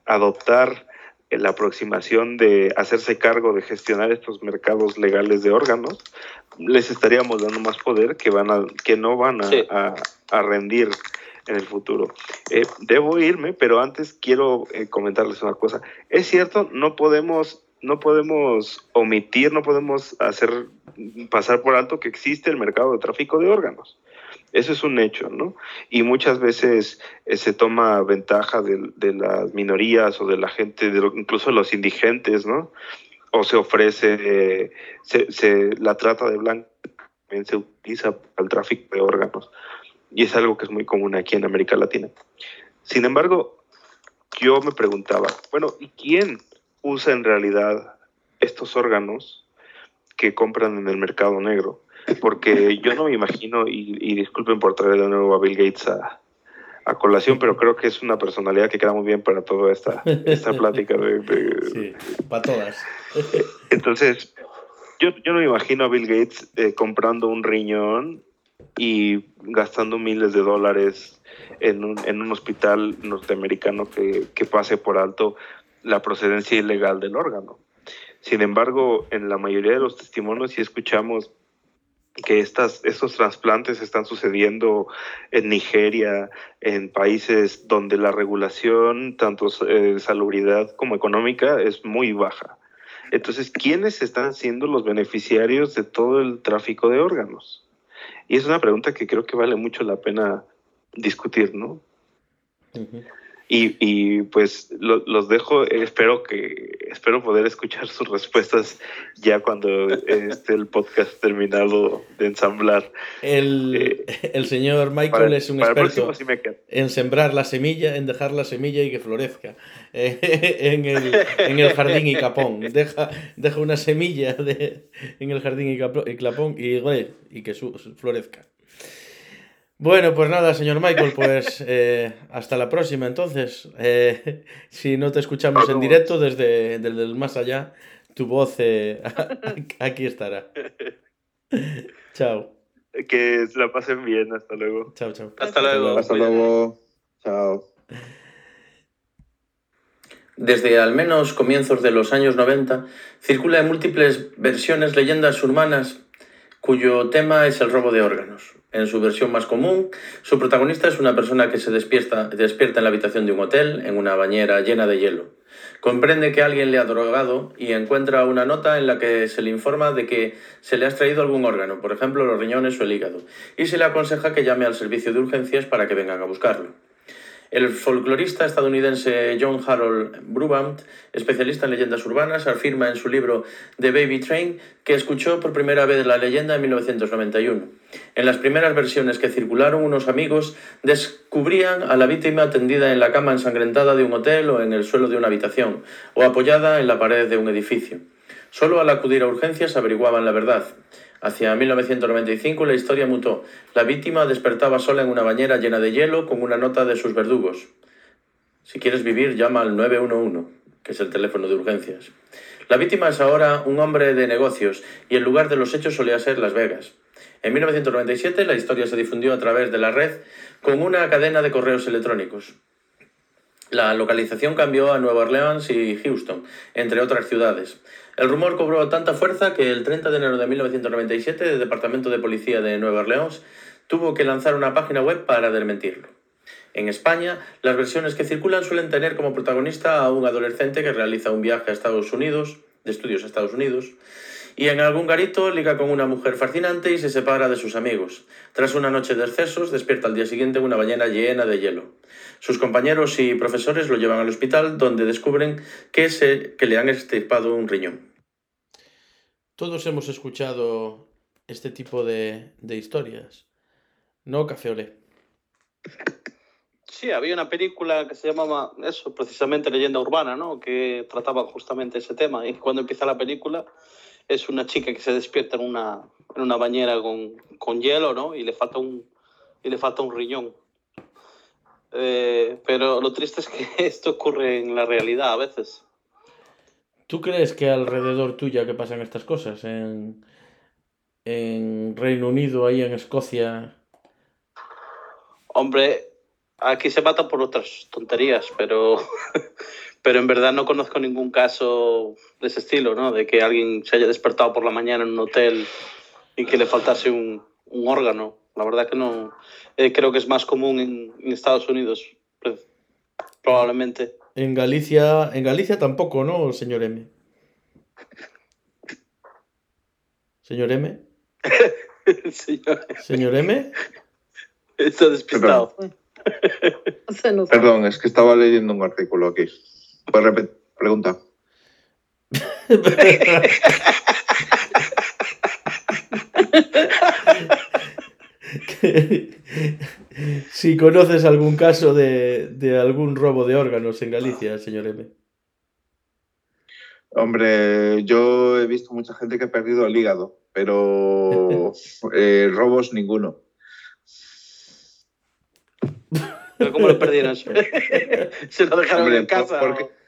adoptar la aproximación de hacerse cargo de gestionar estos mercados legales de órganos, les estaríamos dando más poder que, van a, que no van a, Sí. a- a rendir en el futuro. Eh, debo irme, pero antes quiero eh, comentarles una cosa. Es cierto, no podemos, no podemos omitir, no podemos hacer pasar por alto que existe el mercado de tráfico de órganos. Eso es un hecho, ¿no? Y muchas veces eh, se toma ventaja de, las minorías o de la gente, incluso de los indigentes, ¿no? O se ofrece, se, la trata de blancos también se utiliza para el tráfico de órganos. Y es algo que es muy común aquí en América Latina. Sin embargo, yo me preguntaba, bueno, ¿y quién usa en realidad estos órganos que compran en el mercado negro? Porque yo no me imagino, y, y disculpen por traer de nuevo a Bill Gates a, a colación, pero creo que es una personalidad que queda muy bien para toda esta, esta plática. De, de- Sí, para todas. Entonces, yo, yo no me imagino a Bill Gates eh, comprando un riñón y gastando miles de dólares en un, en un hospital norteamericano que, pase por alto la procedencia ilegal del órgano. Sin embargo, en la mayoría de los testimonios sí escuchamos que estas, estos trasplantes están sucediendo en Nigeria, en países donde la regulación, tanto de salubridad como económica, es muy baja. Entonces, ¿quiénes están siendo los beneficiarios de todo el tráfico de órganos? Y es una pregunta que creo que vale mucho la pena discutir, ¿no? Y, y pues lo, los dejo, espero que espero poder escuchar sus respuestas ya cuando esté el podcast terminado de ensamblar. El, eh, el señor Michael para- es un experto sí en sembrar la semilla, en dejar la semilla y que florezca eh, en, el, en el jardín y capón. Deja, deja una semilla de, en el jardín y, caplo- y clapón y que su- florezca. Bueno, pues nada, señor Michael, pues eh, hasta la próxima entonces. Eh, si no te escuchamos en directo desde, desde el más allá, tu voz eh, aquí estará. Chao, Que se la pasen bien, hasta luego. chao, chao. Hasta luego. Hasta luego. Chao. Desde al menos comienzos de los años 90, circula en múltiples versiones leyendas urbanas cuyo tema es el robo de órganos. En su versión más común, su protagonista es una persona que se despierta, en la habitación de un hotel, en una bañera llena de hielo. Comprende que alguien le ha drogado y encuentra una nota en la que se le informa de que se le ha extraído algún órgano, por ejemplo los riñones o el hígado, y se le aconseja que llame al servicio de urgencias para que vengan a buscarlo. El folclorista estadounidense John Harold Brubant, especialista en leyendas urbanas, afirma en su libro The Baby Train que escuchó por primera vez la leyenda en 1991. En las primeras versiones que circularon, unos amigos descubrían a la víctima tendida en la cama ensangrentada de un hotel o en el suelo de una habitación, o apoyada en la pared de un edificio. Solo al acudir a urgencias averiguaban la verdad. Hacia 1995 la historia mutó. La víctima despertaba sola en una bañera llena de hielo con una nota de sus verdugos. Si quieres vivir, llama al 911, que es el teléfono de urgencias. La víctima es ahora un hombre de negocios y el lugar de los hechos solía ser Las Vegas. En 1997 la historia se difundió a través de la red con una cadena de correos electrónicos. La localización cambió a Nueva Orleans y Houston, entre otras ciudades. El rumor cobró tanta fuerza que el 30 de enero de 1997 el Departamento de Policía de Nueva Orleans tuvo que lanzar una página web para desmentirlo. En España, las versiones que circulan suelen tener como protagonista a un adolescente que realiza un viaje a Estados Unidos, de estudios a Estados Unidos, y en algún garito liga con una mujer fascinante y se separa de sus amigos. Tras una noche de excesos, despierta al día siguiente en una bañera llena de hielo. Sus compañeros y profesores lo llevan al hospital donde descubren que, que le han extirpado un riñón. Todos hemos escuchado este tipo de, de historias. ¿No, Café Olé? Sí, había una película que se llamaba eso, precisamente Leyenda Urbana, ¿no? Que trataba justamente ese tema. Y cuando empieza la película es una chica que se despierta en una, en una bañera con, con hielo, ¿no? Y le falta un, y le falta un riñón. Eh, pero lo triste es que esto ocurre en la realidad a veces. ¿Tú crees que alrededor tuya que pasan estas cosas? En, en Reino Unido, ahí en Escocia. Hombre, aquí se matan por otras tonterías, pero, pero en verdad no conozco ningún caso de ese estilo, ¿no? De que alguien se haya despertado por la mañana en un hotel y que le faltase un, un órgano. La verdad que no. Eh, creo que es más común en, Estados Unidos, pues, probablemente. En Galicia, en Galicia tampoco, ¿no, señor M? Señor M, Señor, señor M. está despistado. Perdón, es que estaba leyendo un artículo aquí. ¿Puedes repetir? Pregunta. si conoces algún caso de, de algún robo de órganos en Galicia, señor M. Hombre, yo he visto mucha gente que ha perdido el hígado, pero eh, robos ninguno. Pero ¿cómo lo perdieron? se lo dejaron Hombre, en casa. porque- ¿o?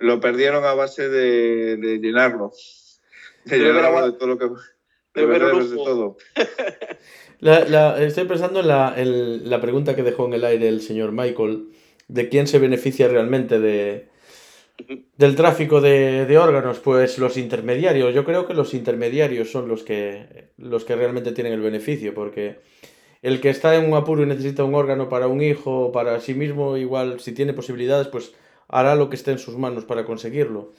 Lo perdieron a base de, de llenarlo. De llenarlo de todo lo que, de de todo. La, la, estoy pensando en la, en la pregunta que dejó en el aire el señor Michael, de quién se beneficia realmente de, del tráfico de, órganos, pues los intermediarios. Yo creo que los intermediarios son los que, los que realmente tienen el beneficio, porque el que está en un apuro y necesita un órgano para un hijo, para sí mismo, igual si tiene posibilidades, pues hará lo que esté en sus manos para conseguirlo.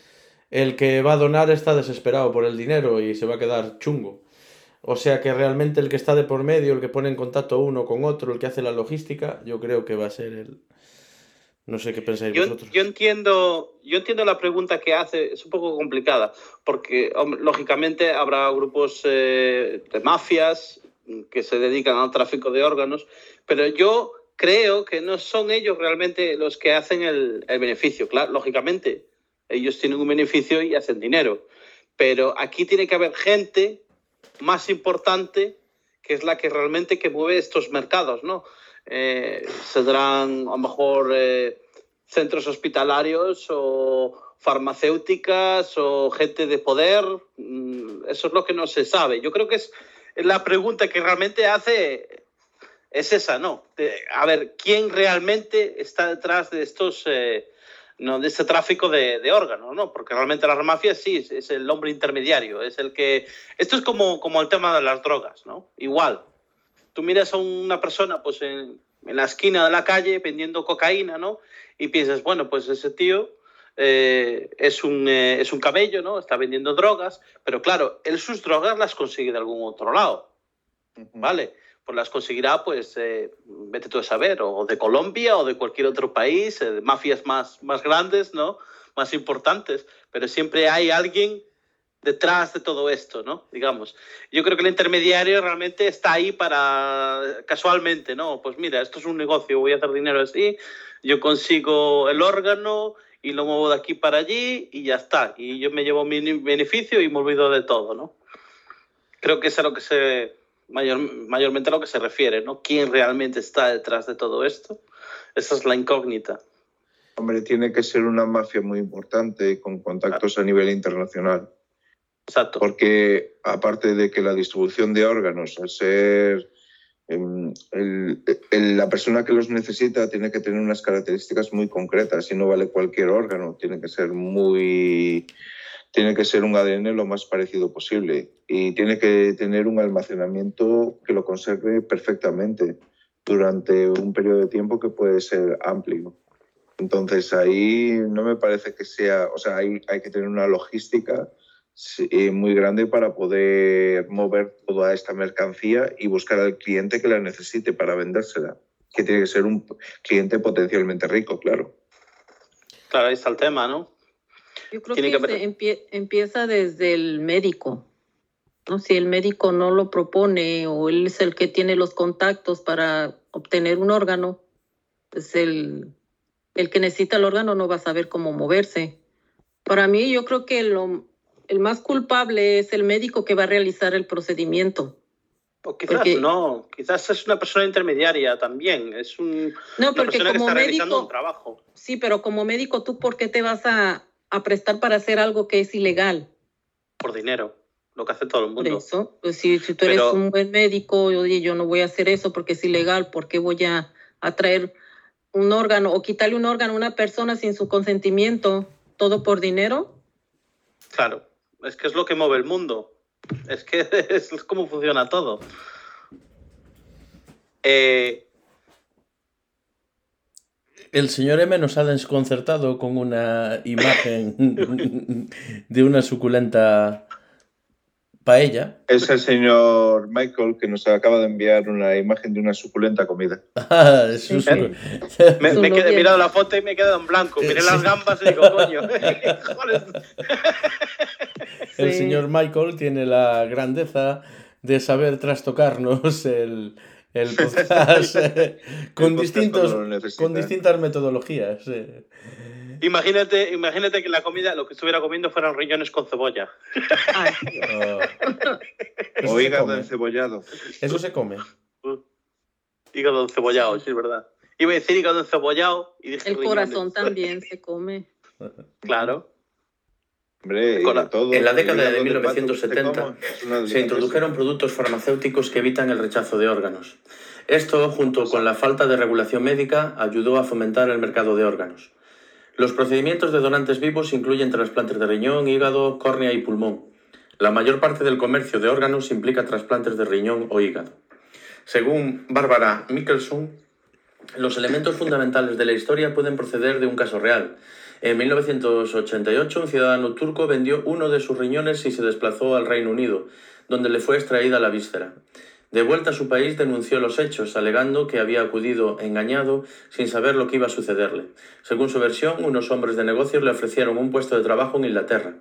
El que va a donar está desesperado por el dinero y se va a quedar chungo. O sea que realmente el que está de por medio, el que pone en contacto uno con otro, el que hace la logística, yo creo que va a ser el... No sé qué pensáis yo, vosotros. Yo entiendo, yo entiendo la pregunta que hace, es un poco complicada, porque lógicamente habrá grupos eh, de mafias que se dedican al tráfico de órganos, pero yo creo que no son ellos realmente los que hacen el, el beneficio. Claro, lógicamente, ellos tienen un beneficio y hacen dinero, pero aquí tiene que haber gente más importante que es la que realmente que mueve estos mercados, ¿no? Eh, serán a lo mejor eh, centros hospitalarios o farmacéuticas o gente de poder, mm, eso es lo que no se sabe. Yo creo que es la pregunta que realmente hace es esa, ¿no? A ver, ¿quién realmente está detrás de estos... Eh, no, de ese tráfico de, de, órganos, ¿no? Porque realmente las mafias sí, es, el hombre intermediario, es el que... Esto es como, como el tema de las drogas, ¿no? Igual, tú miras a una persona pues en, en la esquina de la calle vendiendo cocaína, ¿no? Y piensas, bueno, pues ese tío eh, es, un, eh, es un cabello, ¿no? Está vendiendo drogas, pero claro, él sus drogas las consigue de algún otro lado, ¿vale? Pues las conseguirá, pues, eh, vete tú a saber, o de Colombia o de cualquier otro país, eh, mafias más, más grandes, ¿no? Más importantes, pero siempre hay alguien detrás de todo esto, ¿no? Digamos. Yo creo que el intermediario realmente está ahí para, casualmente, ¿no? Pues mira, esto es un negocio, voy a hacer dinero así, yo consigo el órgano y lo muevo de aquí para allí y ya está. Y yo me llevo mi beneficio y me olvido de todo, ¿no? Creo que es a lo que se mayor, mayormente a lo que se refiere, ¿no? ¿Quién realmente está detrás de todo esto? Esa es la incógnita. Hombre, tiene que ser una mafia muy importante con contactos a nivel internacional. Exacto. Porque aparte de que la distribución de órganos, al ser el, el, la persona que los necesita, tiene que tener unas características muy concretas y no vale cualquier órgano, tiene que ser muy tiene que ser un ADN lo más parecido posible y tiene que tener un almacenamiento que lo conserve perfectamente durante un periodo de tiempo que puede ser amplio. Entonces ahí no me parece que sea, o sea, hay, hay que tener una logística muy grande para poder mover toda esta mercancía y buscar al cliente que la necesite para vendérsela, que tiene que ser un cliente potencialmente rico, claro. Claro, ahí está el tema, ¿no? Yo creo que, que se empie empieza desde el médico. ¿no? Si el médico no lo propone o él es el que tiene los contactos para obtener un órgano, pues el, el que necesita el órgano no va a saber cómo moverse. Para mí, yo creo que lo, el más culpable es el médico que va a realizar el procedimiento. O quizás porque, no, quizás es una persona intermediaria también, es un, no, porque una persona como que está médico, realizando un trabajo. Sí, pero como médico, ¿tú por qué te vas a, a prestar para hacer algo que es ilegal. Por dinero, lo que hace todo el mundo. Por eso, pues si, si tú eres Pero... un buen médico, oye, yo no voy a hacer eso porque es ilegal, ¿por qué voy a, a traer un órgano o quitarle un órgano a una persona sin su consentimiento, todo por dinero? Claro, es que es lo que mueve el mundo. Es que es como funciona todo. Eh, el señor M nos ha desconcertado con una imagen de una suculenta paella. Es el señor Michael que nos acaba de enviar una imagen de una suculenta comida. Ah, es un ¿Sí? me, me he mirado la foto y me he quedado en blanco. Miré las gambas y digo, coño. el señor Michael tiene la grandeza de saber trastocarnos el, el podcast eh, con, El distintos, lo necesita. con distintas metodologías. Imagínate, imagínate que la comida, lo que estuviera comiendo fueran riñones con cebolla. Oh. O se hígado encebollado. Eso se come. Hígado encebollado, sí, es verdad. Iba a decir hígado encebollado y dije el riñones. corazón también se come. Claro. Hombre, la- todo. en la década de hígado pato que te 1970 comas es una se introdujeron productos farmacéuticos que evitan el rechazo de órganos. Esto, junto con la falta de regulación médica, ayudó a fomentar el mercado de órganos. Los procedimientos de donantes vivos incluyen trasplantes de riñón, hígado, córnea y pulmón. La mayor parte del comercio de órganos implica trasplantes de riñón o hígado. Según Bárbara Mickelson, los elementos fundamentales de la historia pueden proceder de un caso real. En 1988, un ciudadano turco vendió uno de sus riñones y se desplazó al Reino Unido, donde le fue extraída la víscera. De vuelta a su país denunció los hechos, alegando que había acudido engañado sin saber lo que iba a sucederle. Según su versión, unos hombres de negocios le ofrecieron un puesto de trabajo en Inglaterra.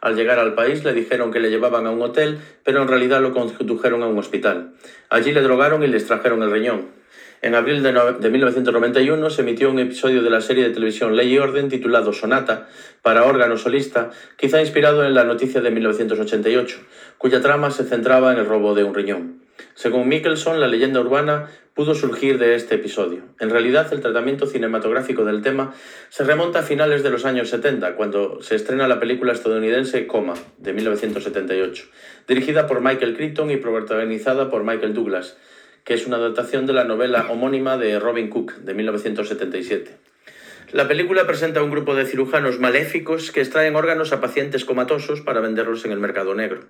Al llegar al país le dijeron que le llevaban a un hotel, pero en realidad lo condujeron a un hospital. Allí le drogaron y le extrajeron el riñón. En abril de, no- de 1991 se emitió un episodio de la serie de televisión Ley y Orden titulado Sonata para órgano solista, quizá inspirado en la noticia de 1988, cuya trama se centraba en el robo de un riñón. Según Mickelson, la leyenda urbana pudo surgir de este episodio. En realidad, el tratamiento cinematográfico del tema se remonta a finales de los años 70, cuando se estrena la película estadounidense Coma, de 1978, dirigida por Michael Crichton y protagonizada por Michael Douglas, que es una adaptación de la novela homónima de Robin Cook, de 1977. La película presenta a un grupo de cirujanos maléficos que extraen órganos a pacientes comatosos para venderlos en el mercado negro.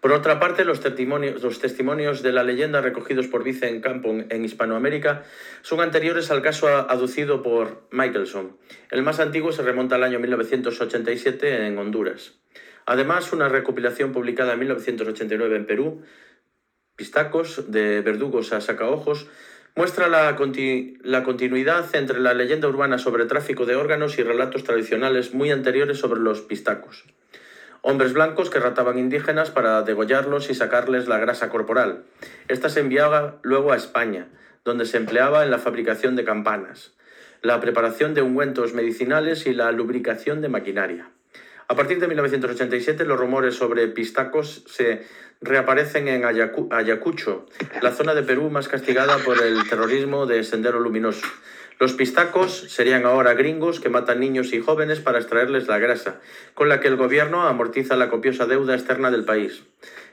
Por otra parte, los testimonios, los testimonios de la leyenda recogidos por Vincent Campon en Hispanoamérica son anteriores al caso aducido por Michelson. El más antiguo se remonta al año 1987 en Honduras. Además, una recopilación publicada en 1989 en Perú, Pistacos, de verdugos a sacaojos, muestra la, conti- la continuidad entre la leyenda urbana sobre tráfico de órganos y relatos tradicionales muy anteriores sobre los pistacos. Hombres blancos que rataban indígenas para degollarlos y sacarles la grasa corporal. Esta se enviaba luego a España, donde se empleaba en la fabricación de campanas, la preparación de ungüentos medicinales y la lubricación de maquinaria. A partir de 1987, los rumores sobre pistacos se reaparecen en Ayacu- Ayacucho, la zona de Perú más castigada por el terrorismo de Sendero Luminoso. Los pistacos serían ahora gringos que matan niños y jóvenes para extraerles la grasa, con la que el gobierno amortiza la copiosa deuda externa del país.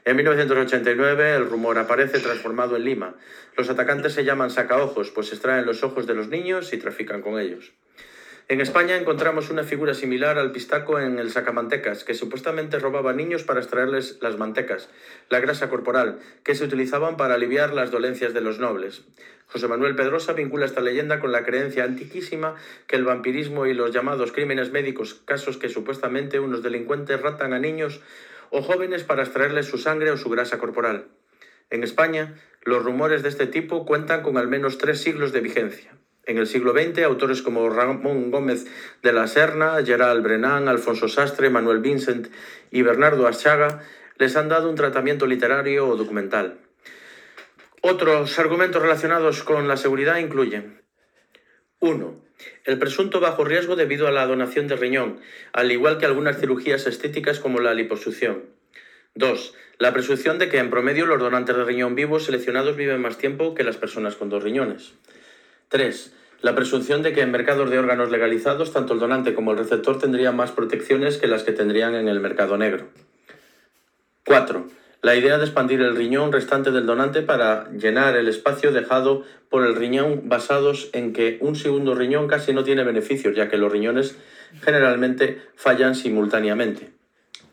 En 1989 el rumor aparece transformado en Lima. Los atacantes se llaman sacaojos, pues extraen los ojos de los niños y trafican con ellos. En España encontramos una figura similar al pistaco en el sacamantecas, que supuestamente robaba niños para extraerles las mantecas, la grasa corporal, que se utilizaban para aliviar las dolencias de los nobles. José Manuel Pedrosa vincula esta leyenda con la creencia antiquísima que el vampirismo y los llamados crímenes médicos, casos que supuestamente unos delincuentes ratan a niños o jóvenes para extraerles su sangre o su grasa corporal. En España, los rumores de este tipo cuentan con al menos tres siglos de vigencia. En el siglo XX, autores como Ramón Gómez de la Serna, Gerald Brennan, Alfonso Sastre, Manuel Vincent y Bernardo Archaga les han dado un tratamiento literario o documental. Otros argumentos relacionados con la seguridad incluyen 1. El presunto bajo riesgo debido a la donación de riñón, al igual que algunas cirugías estéticas como la liposucción. 2. La presunción de que en promedio los donantes de riñón vivos seleccionados viven más tiempo que las personas con dos riñones. 3. La presunción de que en mercados de órganos legalizados tanto el donante como el receptor tendrían más protecciones que las que tendrían en el mercado negro. 4. La idea de expandir el riñón restante del donante para llenar el espacio dejado por el riñón basados en que un segundo riñón casi no tiene beneficios, ya que los riñones generalmente fallan simultáneamente.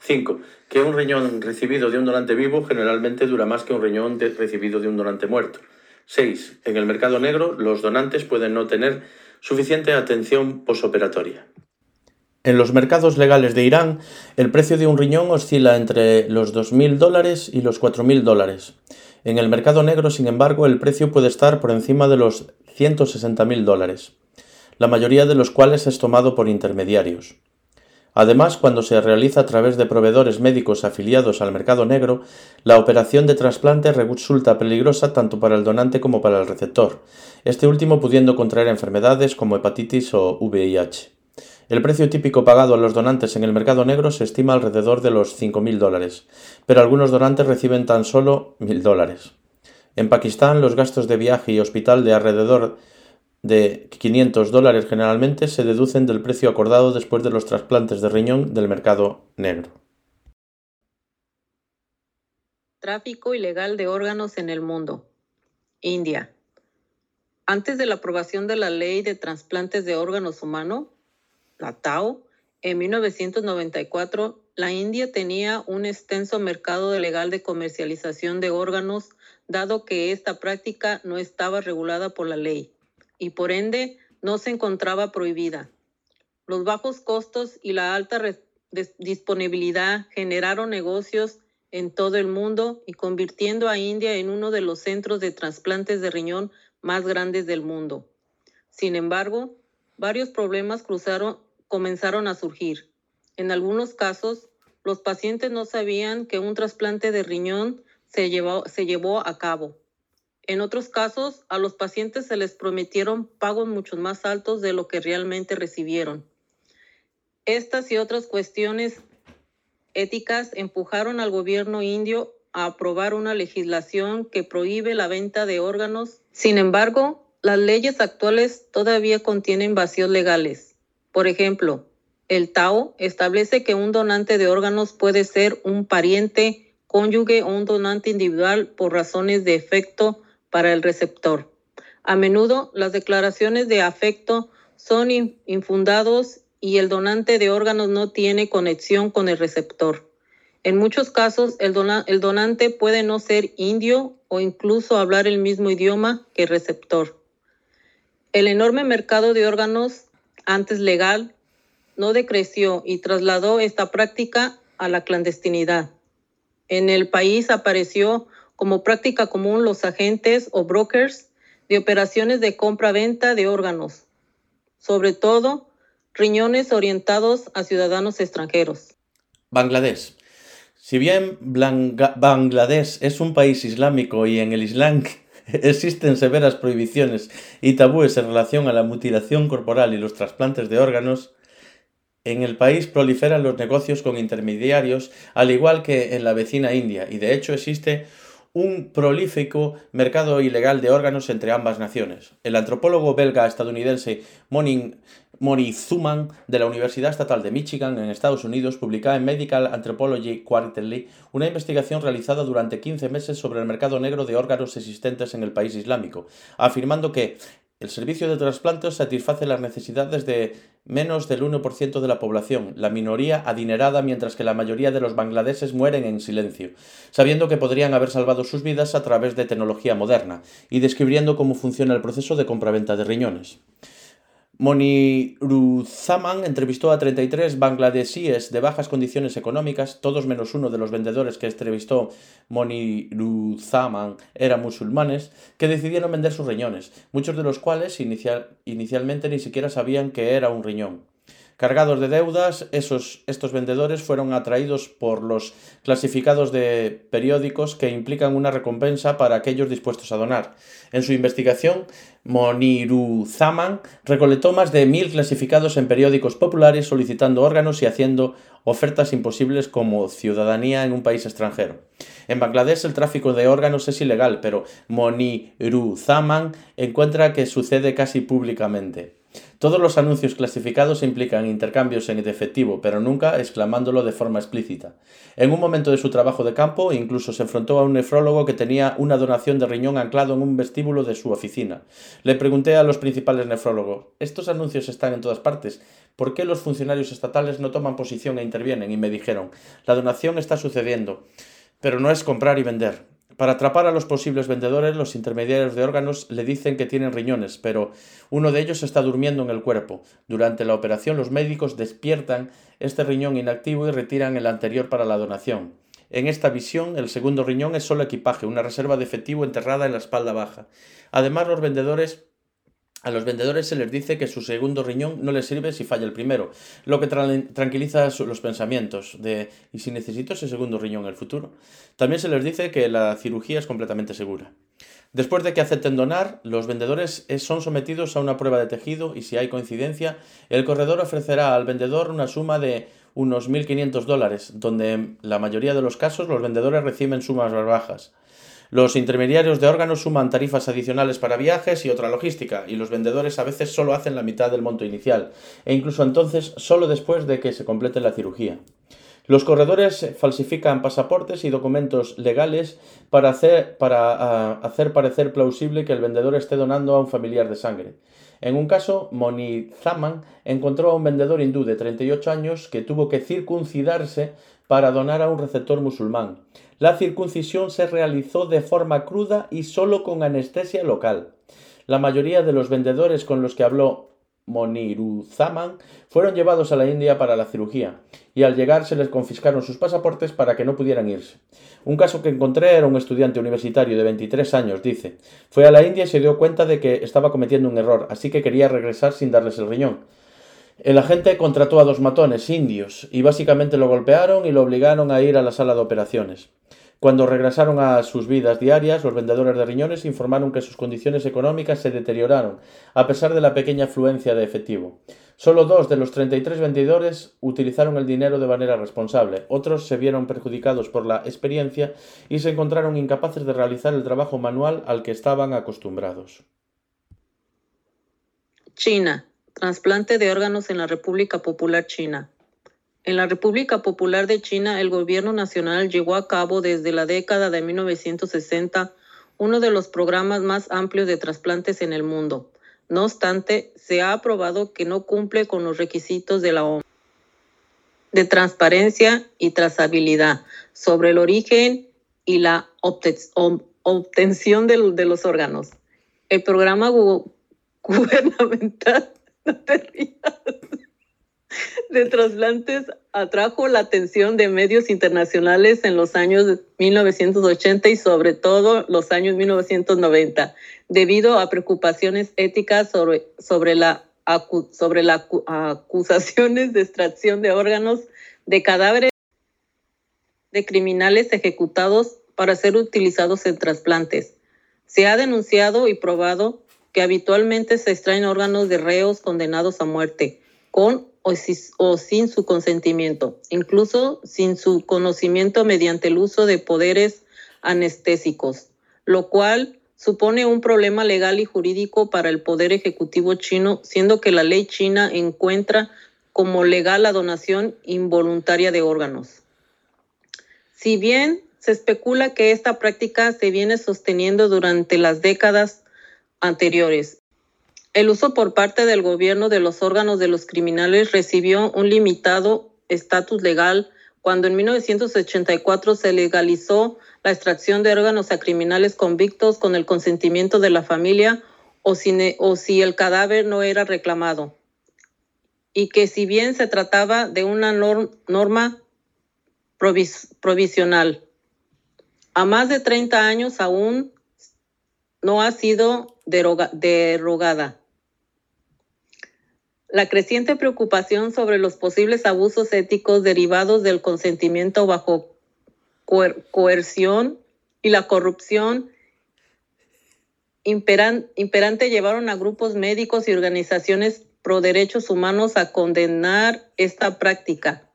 5. Que un riñón recibido de un donante vivo generalmente dura más que un riñón recibido de un donante muerto. 6. En el mercado negro, los donantes pueden no tener suficiente atención posoperatoria. En los mercados legales de Irán, el precio de un riñón oscila entre los 2.000 dólares y los 4.000 dólares. En el mercado negro, sin embargo, el precio puede estar por encima de los 160.000 dólares, la mayoría de los cuales es tomado por intermediarios. Además, cuando se realiza a través de proveedores médicos afiliados al mercado negro, la operación de trasplante resulta peligrosa tanto para el donante como para el receptor, este último pudiendo contraer enfermedades como hepatitis o VIH. El precio típico pagado a los donantes en el mercado negro se estima alrededor de los 5.000 dólares, pero algunos donantes reciben tan solo 1.000 dólares. En Pakistán, los gastos de viaje y hospital de alrededor de 500 dólares generalmente se deducen del precio acordado después de los trasplantes de riñón del mercado negro. Tráfico ilegal de órganos en el mundo. India. Antes de la aprobación de la ley de trasplantes de órganos humanos, la TAO, en 1994, la India tenía un extenso mercado legal de comercialización de órganos, dado que esta práctica no estaba regulada por la ley y por ende no se encontraba prohibida. Los bajos costos y la alta disponibilidad generaron negocios en todo el mundo y convirtiendo a India en uno de los centros de trasplantes de riñón más grandes del mundo. Sin embargo, varios problemas comenzaron a surgir. En algunos casos, los pacientes no sabían que un trasplante de riñón se llevó a cabo. En otros casos, a los pacientes se les prometieron pagos mucho más altos de lo que realmente recibieron. Estas y otras cuestiones éticas empujaron al gobierno indio a aprobar una legislación que prohíbe la venta de órganos. Sin embargo, las leyes actuales todavía contienen vacíos legales. Por ejemplo, el Tao establece que un donante de órganos puede ser un pariente, cónyuge o un donante individual por razones de efecto para el receptor. A menudo las declaraciones de afecto son infundados y el donante de órganos no tiene conexión con el receptor. En muchos casos, el, el, donante puede no ser indio o incluso hablar el mismo idioma que el receptor. El enorme mercado de órganos, antes legal, no decreció y trasladó esta práctica a la clandestinidad. En el país apareció como práctica común los agentes o brokers de operaciones de compra-venta de órganos, sobre todo riñones orientados a ciudadanos extranjeros. Bangladesh. Si bien Bangladesh es un país islámico y en el Islam existen severas prohibiciones y tabúes en relación a la mutilación corporal y los trasplantes de órganos, en el país proliferan los negocios con intermediarios, al igual que en la vecina India, y de hecho existe un prolífico mercado ilegal de órganos entre ambas naciones. El antropólogo belga estadounidense Monin Mori Zuman de la Universidad Estatal de Michigan en Estados Unidos publica en Medical Anthropology Quarterly una investigación realizada durante 15 meses sobre el mercado negro de órganos existentes en el país islámico, afirmando que el servicio de trasplantes satisface las necesidades de menos del 1% de la población, la minoría adinerada mientras que la mayoría de los bangladeses mueren en silencio, sabiendo que podrían haber salvado sus vidas a través de tecnología moderna y describiendo cómo funciona el proceso de compraventa de riñones. Moniruzaman entrevistó a 33 bangladesíes de bajas condiciones económicas, todos menos uno de los vendedores que entrevistó Moniruzaman eran musulmanes, que decidieron vender sus riñones, muchos de los cuales inicialmente ni siquiera sabían que era un riñón. Cargados de deudas, esos, estos vendedores fueron atraídos por los clasificados de periódicos que implican una recompensa para aquellos dispuestos a donar. En su investigación, Moniru Zaman recolectó más de mil clasificados en periódicos populares solicitando órganos y haciendo ofertas imposibles como ciudadanía en un país extranjero. En Bangladesh el tráfico de órganos es ilegal, pero Moniru Zaman encuentra que sucede casi públicamente. Todos los anuncios clasificados implican intercambios en efectivo, pero nunca exclamándolo de forma explícita. En un momento de su trabajo de campo, incluso se enfrentó a un nefrólogo que tenía una donación de riñón anclado en un vestíbulo de su oficina. Le pregunté a los principales nefrólogos, estos anuncios están en todas partes, ¿por qué los funcionarios estatales no toman posición e intervienen? Y me dijeron, la donación está sucediendo, pero no es comprar y vender. Para atrapar a los posibles vendedores, los intermediarios de órganos le dicen que tienen riñones, pero uno de ellos está durmiendo en el cuerpo. Durante la operación, los médicos despiertan este riñón inactivo y retiran el anterior para la donación. En esta visión, el segundo riñón es solo equipaje, una reserva de efectivo enterrada en la espalda baja. Además, los vendedores a los vendedores se les dice que su segundo riñón no les sirve si falla el primero, lo que tranquiliza los pensamientos de ¿y si necesito ese segundo riñón en el futuro? También se les dice que la cirugía es completamente segura. Después de que acepten donar, los vendedores son sometidos a una prueba de tejido y si hay coincidencia, el corredor ofrecerá al vendedor una suma de unos 1.500 dólares, donde en la mayoría de los casos los vendedores reciben sumas más bajas. Los intermediarios de órganos suman tarifas adicionales para viajes y otra logística, y los vendedores a veces solo hacen la mitad del monto inicial, e incluso entonces solo después de que se complete la cirugía. Los corredores falsifican pasaportes y documentos legales para hacer, para, ah, hacer parecer plausible que el vendedor esté donando a un familiar de sangre. En un caso, Moni Zaman encontró a un vendedor hindú de 38 años que tuvo que circuncidarse para donar a un receptor musulmán. La circuncisión se realizó de forma cruda y solo con anestesia local. La mayoría de los vendedores con los que habló Moniruzaman fueron llevados a la India para la cirugía y al llegar se les confiscaron sus pasaportes para que no pudieran irse. Un caso que encontré era un estudiante universitario de 23 años, dice. Fue a la India y se dio cuenta de que estaba cometiendo un error, así que quería regresar sin darles el riñón. El agente contrató a dos matones indios y básicamente lo golpearon y lo obligaron a ir a la sala de operaciones. Cuando regresaron a sus vidas diarias, los vendedores de riñones informaron que sus condiciones económicas se deterioraron, a pesar de la pequeña afluencia de efectivo. Solo dos de los 33 vendedores utilizaron el dinero de manera responsable. Otros se vieron perjudicados por la experiencia y se encontraron incapaces de realizar el trabajo manual al que estaban acostumbrados. China. Trasplante de órganos en la República Popular China. En la República Popular de China, el gobierno nacional llevó a cabo desde la década de 1960 uno de los programas más amplios de trasplantes en el mundo. No obstante, se ha aprobado que no cumple con los requisitos de la OMS de transparencia y trazabilidad sobre el origen y la obtención de, los órganos. El programa gubernamental, de trasplantes atrajo la atención de medios internacionales en los años 1980 y sobre todo los años 1990, debido a preocupaciones éticas sobre, sobre las acusaciones de extracción de órganos de cadáveres de criminales ejecutados para ser utilizados en trasplantes. Se ha denunciado y probado que habitualmente se extraen órganos de reos condenados a muerte con o, sin su consentimiento, incluso sin su conocimiento mediante el uso de poderes anestésicos, lo cual supone un problema legal y jurídico para el Poder Ejecutivo chino, siendo que la ley china encuentra como legal la donación involuntaria de órganos. Si bien se especula que esta práctica se viene sosteniendo durante las décadas anteriores, el uso por parte del gobierno de los órganos de los criminales recibió un limitado estatus legal cuando en 1984 se legalizó la extracción de órganos a criminales convictos con el consentimiento de la familia o si, el cadáver no era reclamado. Y que si bien se trataba de una norma provisional, a más de 30 años aún no ha sido derogada. La creciente preocupación sobre los posibles abusos éticos derivados del consentimiento bajo coerción y la corrupción imperante llevaron a grupos médicos y organizaciones pro derechos humanos a condenar esta práctica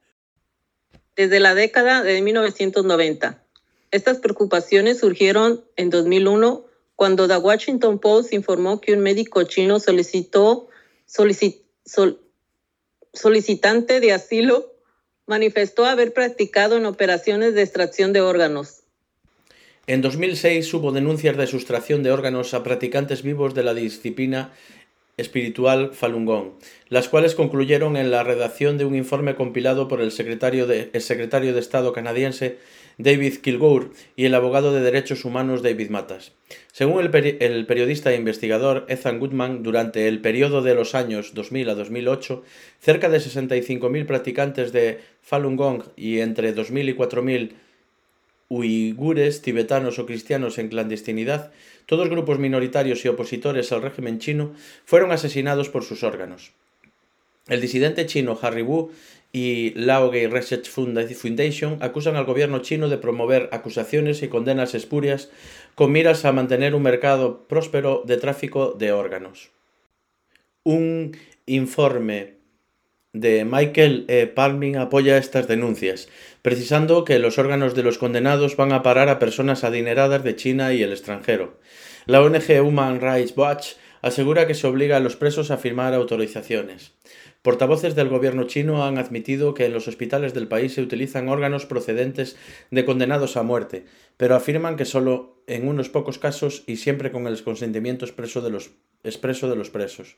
desde la década de 1990. Estas preocupaciones surgieron en 2001 cuando The Washington Post informó que un médico chino solicitó, solicitante de asilo manifestó haber practicado en operaciones de extracción de órganos. En 2006 hubo denuncias de sustracción de órganos a practicantes vivos de la disciplina espiritual Falun Gong, las cuales concluyeron en la redacción de un informe compilado por el secretario de, el secretario de Estado canadiense David Kilgour y el abogado de derechos humanos David Matas. Según el, periodista e investigador Ethan Goodman, durante el periodo de los años 2000 a 2008, cerca de 65.000 practicantes de Falun Gong y entre 2.000 y 4.000 uigures, tibetanos o cristianos en clandestinidad, todos grupos minoritarios y opositores al régimen chino, fueron asesinados por sus órganos. El disidente chino Harry Wu y Laogai Research Foundation acusan al gobierno chino de promover acusaciones y condenas espurias con miras a mantener un mercado próspero de tráfico de órganos. Un informe de Michael E. Palming apoya estas denuncias, precisando que los órganos de los condenados van a parar a personas adineradas de China y el extranjero. La ONG Human Rights Watch asegura que se obliga a los presos a firmar autorizaciones. Portavoces del gobierno chino han admitido que en los hospitales del país se utilizan órganos procedentes de condenados a muerte, pero afirman que solo en unos pocos casos y siempre con el consentimiento expreso de los, expreso de los presos.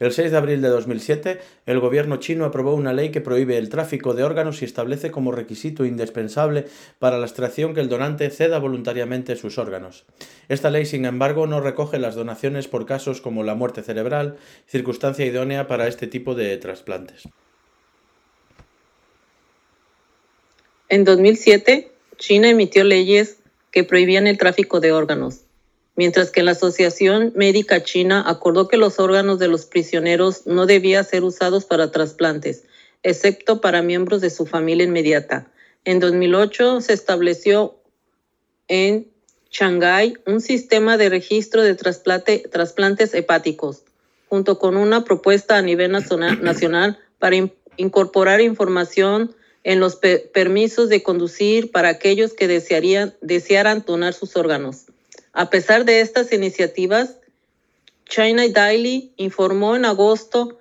El 6 de abril de 2007, el gobierno chino aprobó una ley que prohíbe el tráfico de órganos y establece como requisito indispensable para la extracción que el donante ceda voluntariamente sus órganos. Esta ley, sin embargo, no recoge las donaciones por casos como la muerte cerebral, circunstancia idónea para este tipo de trasplantes. En 2007, China emitió leyes que prohibían el tráfico de órganos, mientras que la Asociación Médica China acordó que los órganos de los prisioneros no debían ser usados para trasplantes, excepto para miembros de su familia inmediata. En 2008 se estableció en Shanghái un sistema de registro de trasplantes hepáticos, junto con una propuesta a nivel nacional para incorporar información en los permisos de conducir para aquellos que desearían, desearan donar sus órganos. A pesar de estas iniciativas, China Daily informó en agosto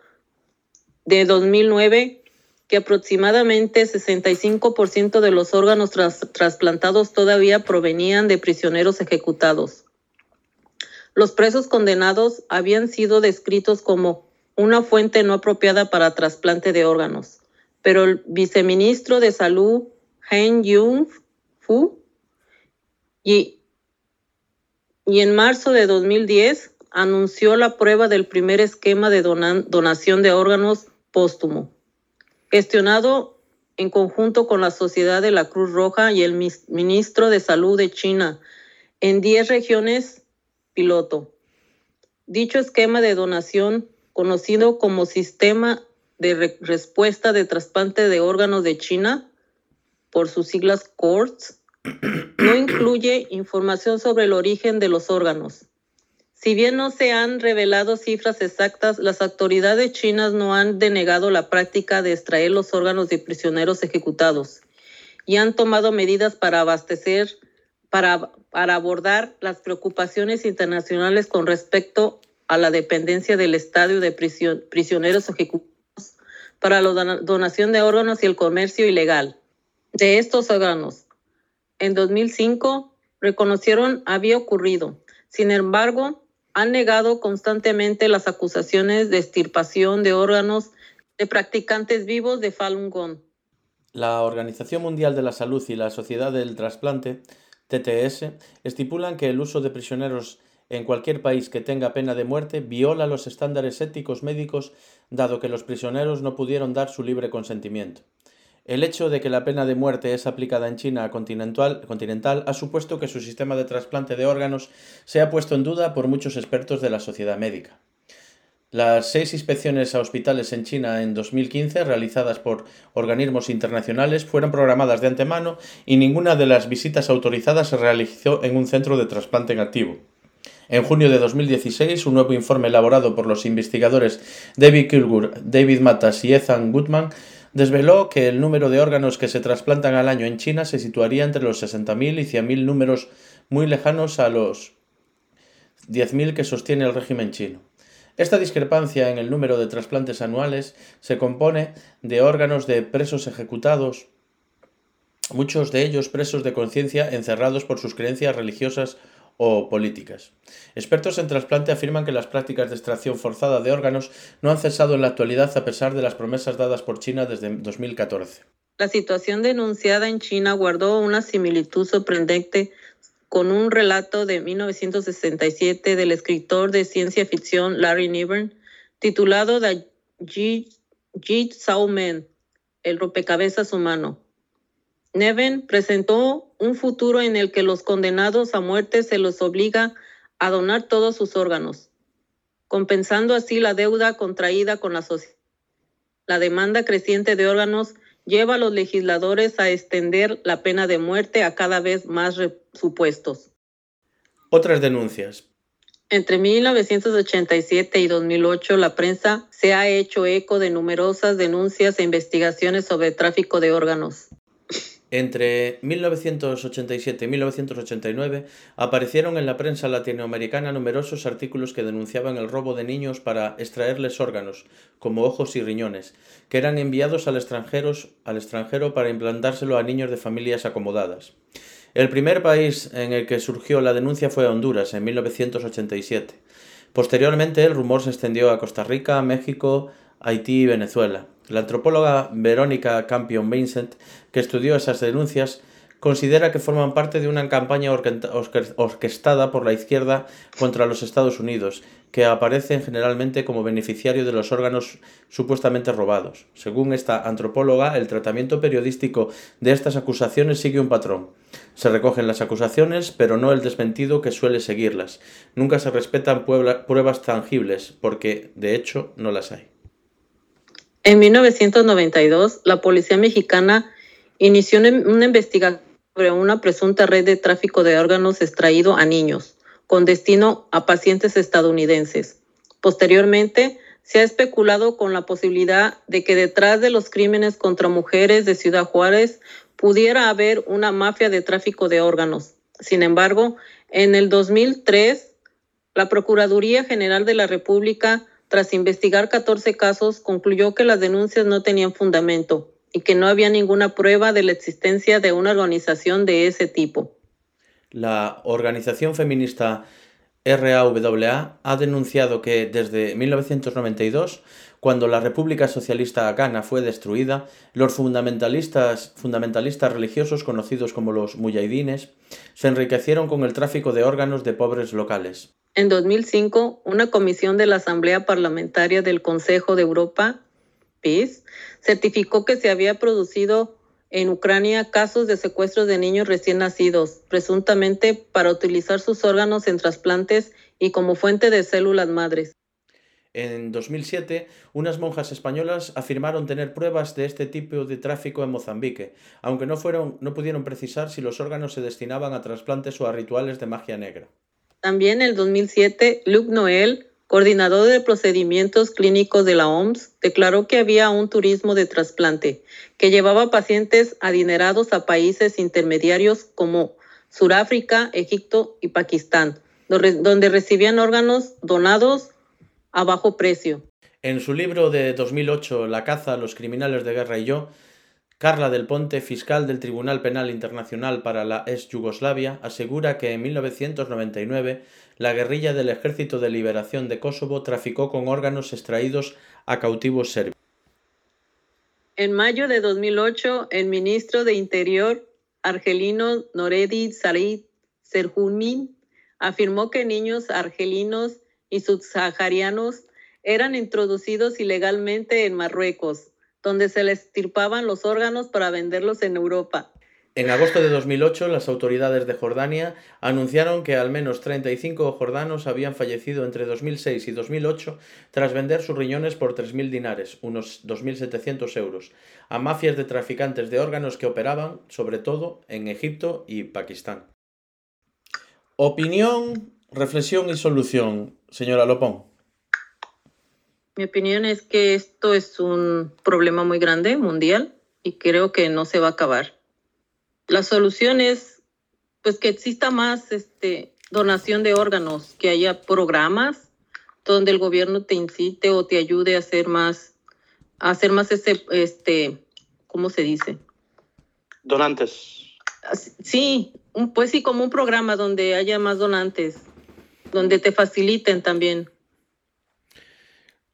de 2009 que aproximadamente 65% de los órganos trasplantados todavía provenían de prisioneros ejecutados. Los presos condenados habían sido descritos como una fuente no apropiada para trasplante de órganos, pero el viceministro de Salud, Hen Yun Fu, y, y en marzo de 2010 anunció la prueba del primer esquema de donación de órganos póstumo, gestionado en conjunto con la Sociedad de la Cruz Roja y el ministro de Salud de China en 10 regiones piloto. Dicho esquema de donación, conocido como Sistema de Respuesta de Trasplante de Órganos de China, por sus siglas CORTS, no incluye información sobre el origen de los órganos. Si bien no se han revelado cifras exactas, las autoridades chinas no han denegado la práctica de extraer los órganos de prisioneros ejecutados y han tomado medidas para abordar las preocupaciones internacionales con respecto a la dependencia del estadio de prisioneros ejecutados para la donación de órganos y el comercio ilegal de estos órganos. En 2005 reconocieron había ocurrido. Sin embargo, han negado constantemente las acusaciones de extirpación de órganos de practicantes vivos de Falun Gong. La Organización Mundial de la Salud y la Sociedad del Trasplante TTS estipulan que el uso de prisioneros en cualquier país que tenga pena de muerte viola los estándares éticos médicos dado que los prisioneros no pudieron dar su libre consentimiento. El hecho de que la pena de muerte es aplicada en China continental, ha supuesto que su sistema de trasplante de órganos se ha puesto en duda por muchos expertos de la sociedad médica. Las seis inspecciones a hospitales en China en 2015, realizadas por organismos internacionales, fueron programadas de antemano y ninguna de las visitas autorizadas se realizó en un centro de trasplante en activo. En junio de 2016, un nuevo informe elaborado por los investigadores David Kilgur, David Matas y Ethan Goodman desveló que el número de órganos que se trasplantan al año en China se situaría entre los 60.000 y 100.000 números muy lejanos a los 10.000 que sostiene el régimen chino. Esta discrepancia en el número de trasplantes anuales se compone de órganos de presos ejecutados, muchos de ellos presos de conciencia encerrados por sus creencias religiosas o políticas. Expertos en trasplante afirman que las prácticas de extracción forzada de órganos no han cesado en la actualidad a pesar de las promesas dadas por China desde 2014. La situación denunciada en China guardó una similitud sorprendente con un relato de 1967 del escritor de ciencia ficción Larry Niven, titulado The Jigsaw Man, el rompecabezas humano. Neven presentó un futuro en el que los condenados a muerte se los obliga a donar todos sus órganos, compensando así la deuda contraída con la sociedad. La demanda creciente de órganos lleva a los legisladores a extender la pena de muerte a cada vez más supuestos. Otras denuncias. Entre 1987 y 2008, la prensa se ha hecho eco de numerosas denuncias e investigaciones sobre tráfico de órganos. Entre 1987 y 1989 aparecieron en la prensa latinoamericana numerosos artículos que denunciaban el robo de niños para extraerles órganos, como ojos y riñones, que eran enviados al, extranjero para implantárselo a niños de familias acomodadas. El primer país en el que surgió la denuncia fue Honduras, en 1987. Posteriormente, el rumor se extendió a Costa Rica, México, Haití y Venezuela. La antropóloga Verónica Campion Vincent, que estudió esas denuncias, considera que forman parte de una campaña orquestada por la izquierda contra los Estados Unidos, que aparecen generalmente como beneficiario de los órganos supuestamente robados. Según esta antropóloga, el tratamiento periodístico de estas acusaciones sigue un patrón. Se recogen las acusaciones, pero no el desmentido que suele seguirlas. Nunca se respetan pruebas tangibles, porque de hecho no las hay. En 1992, la policía mexicana inició una investigación sobre una presunta red de tráfico de órganos extraído a niños, con destino a pacientes estadounidenses. Posteriormente, se ha especulado con la posibilidad de que detrás de los crímenes contra mujeres de Ciudad Juárez pudiera haber una mafia de tráfico de órganos. Sin embargo, en el 2003, la Procuraduría General de la República tras investigar 14 casos, concluyó que las denuncias no tenían fundamento y que no había ninguna prueba de la existencia de una organización de ese tipo. La organización feminista RAWA ha denunciado que desde 1992, cuando la República Socialista Ghana fue destruida, los fundamentalistas, religiosos conocidos como los muyahidines se enriquecieron con el tráfico de órganos de pobres locales. En 2005, una comisión de la Asamblea Parlamentaria del Consejo de Europa, PIS, certificó que se había producido en Ucrania casos de secuestros de niños recién nacidos, presuntamente para utilizar sus órganos en trasplantes y como fuente de células madres. En 2007, unas monjas españolas afirmaron tener pruebas de este tipo de tráfico en Mozambique, aunque no, pudieron precisar si los órganos se destinaban a trasplantes o a rituales de magia negra. También en el 2007, Luke Noel, coordinador de procedimientos clínicos de la OMS, declaró que había un turismo de trasplante que llevaba pacientes adinerados a países intermediarios como Sudáfrica, Egipto y Pakistán, donde recibían órganos donados a bajo precio. En su libro de 2008, La caza, los criminales de guerra y yo, Carla del Ponte, fiscal del Tribunal Penal Internacional para la ex-Yugoslavia, asegura que en 1999 la guerrilla del Ejército de Liberación de Kosovo traficó con órganos extraídos a cautivos serbios. En mayo de 2008, el ministro de Interior argelino Noredi Sarid Serhumin afirmó que niños argelinos y subsaharianos eran introducidos ilegalmente en Marruecos donde se les estirpaban los órganos para venderlos en Europa. En agosto de 2008, las autoridades de Jordania anunciaron que al menos 35 jordanos habían fallecido entre 2006 y 2008 tras vender sus riñones por 3.000 dinares, unos 2.700 euros, a mafias de traficantes de órganos que operaban, sobre todo, en Egipto y Pakistán. Opinión, reflexión y solución, señora Lopón. Mi opinión es que esto es un problema muy grande, mundial, y creo que no se va a acabar. La solución es pues que exista más este, donación de órganos, que haya programas donde el gobierno te incite o te ayude a hacer más, a hacer más ese, este, ¿cómo se dice? Donantes. Sí, pues sí, como un programa donde haya más donantes, donde te faciliten también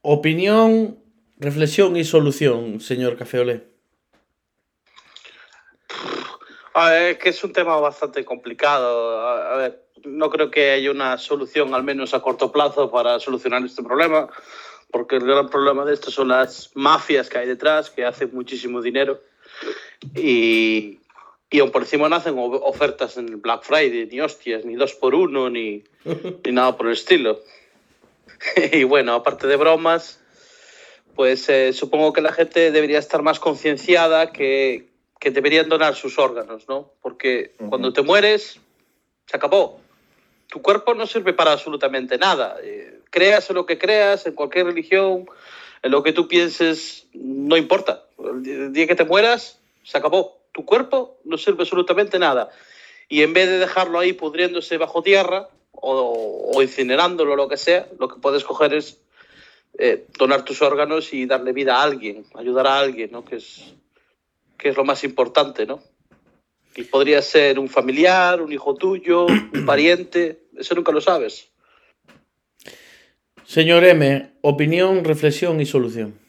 Opinión, reflexión y solución, señor Cafeolé. A ver, es que es un tema bastante complicado. A ver, no creo que haya una solución, al menos a corto plazo, para solucionar este problema, porque el gran problema de esto son las mafias que hay detrás, que hacen muchísimo dinero. Y, y aún por encima no hacen ofertas en el Black Friday, ni hostias, ni dos por uno, ni, ni nada por el estilo. y bueno, aparte de bromas, pues eh, supongo que la gente debería estar más concienciada que, que, deberían donar sus órganos, ¿no? Porque cuando te mueres, se acabó. tu cuerpo no sirve para absolutamente nada. Eh, creas en lo que creas, en cualquier religión, en lo que tú pienses, no importa. El día que te mueras, se acabó. Tu cuerpo no sirve absolutamente nada. Y en vez de dejarlo ahí pudriéndose bajo tierra o, o incinerándolo o lo que sea, lo que puedes coger es eh, donar tus órganos y darle vida a alguien, ayudar a alguien, ¿no? Que es, que es lo más importante, ¿no? Y podría ser un familiar, un hijo tuyo, un pariente, eso nunca lo sabes. Señor M, opinión, reflexión y solución.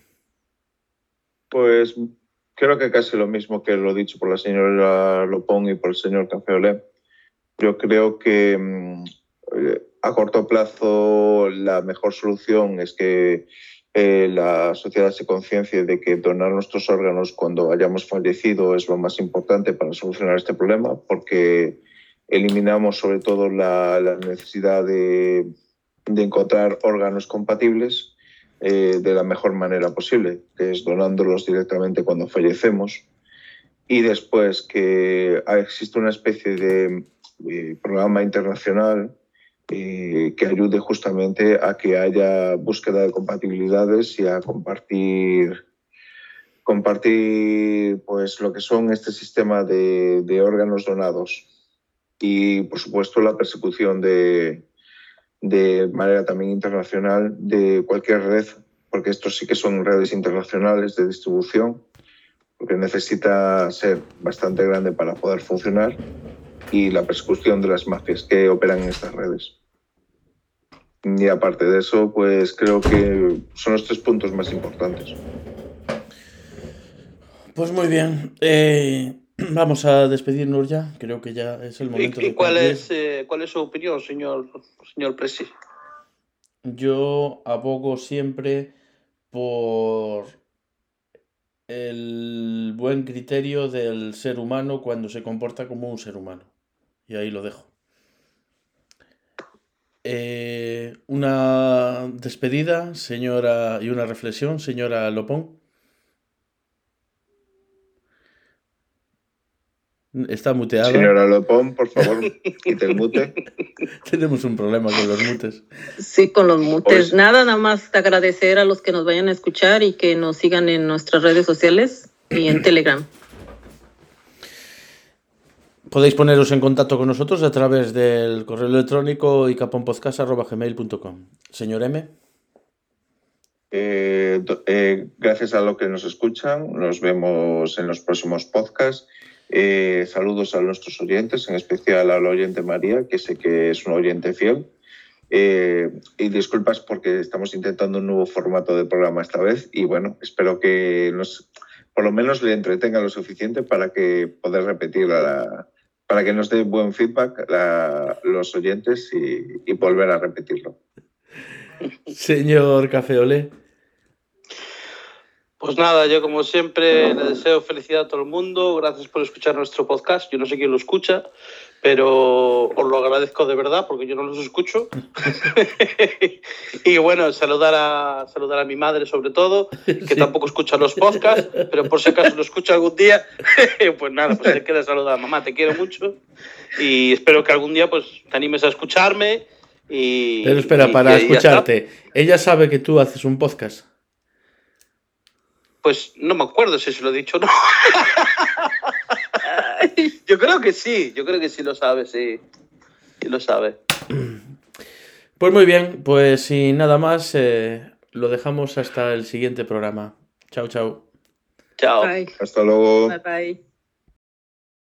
Pues creo que casi lo mismo que lo dicho por la señora Lopón y por el señor Cafeolé. Yo creo que mm, a corto plazo la mejor solución es que eh, la sociedad se conciencie de que donar nuestros órganos cuando hayamos fallecido es lo más importante para solucionar este problema, porque eliminamos sobre todo la, la necesidad de, de, encontrar órganos compatibles eh, de la mejor manera posible, que es donándolos directamente cuando fallecemos. Y después que existe una especie de, de programa internacional eh, que ayude justamente a que haya búsqueda de compatibilidades y a compartir compartir pues lo que son este sistema de órganos donados y por supuesto la persecución de, de manera también internacional de cualquier red porque estos sí que son redes internacionales de distribución porque necesita ser bastante grande para poder funcionar y la persecución de las mafias que operan en estas redes. Y aparte de eso, pues creo que son los tres puntos más importantes. Pues muy bien. Eh, vamos a despedirnos ya. Creo que ya es el momento. ¿Y, y cuál, es, eh, cuál es su opinión, señor, señor Presi? Yo abogo siempre por el buen criterio del ser humano cuando se comporta como un ser humano. Y ahí lo dejo. Eh, una despedida, señora, y una reflexión, señora Lopón. Está muteada. Señora Lopón, por favor, quite el mute. Tenemos un problema con los mutes. Sí, con los mutes. Pues... Nada, nada más agradecer a los que nos vayan a escuchar y que nos sigan en nuestras redes sociales y en Telegram. Podéis poneros en contacto con nosotros a través del correo electrónico icaponpodcast.gmail.com. Señor M. Eh, eh, gracias a los que nos escuchan. Nos vemos en los próximos podcasts. Eh, saludos a nuestros oyentes, en especial al oyente María, que sé que es un oyente fiel. Eh, y disculpas porque estamos intentando un nuevo formato de programa esta vez y bueno, espero que nos, por lo menos le entretenga lo suficiente para que poder repetir la, para que nos dé buen feedback a los oyentes y, y volver a repetirlo. Señor Cafeolé. Pues nada, yo como siempre le deseo felicidad a todo el mundo. Gracias por escuchar nuestro podcast. Yo no sé quién lo escucha, pero os lo agradezco de verdad porque yo no los escucho. y bueno, saludar a, saludar a mi madre sobre todo, que sí. tampoco escucha los podcasts, pero por si acaso lo escucha algún día, pues nada, pues te queda saludar. Mamá, te quiero mucho y espero que algún día pues te animes a escucharme. Y, pero espera, y para escucharte, ella sabe que tú haces un podcast. Pues no me acuerdo si se lo he dicho o no. yo creo que sí, yo creo que sí lo sabe, sí. Sí lo sabe. Pues muy bien, pues sin nada más, eh, lo dejamos hasta el siguiente programa. Chao, chao. Chao. Bye. Hasta luego. Bye bye.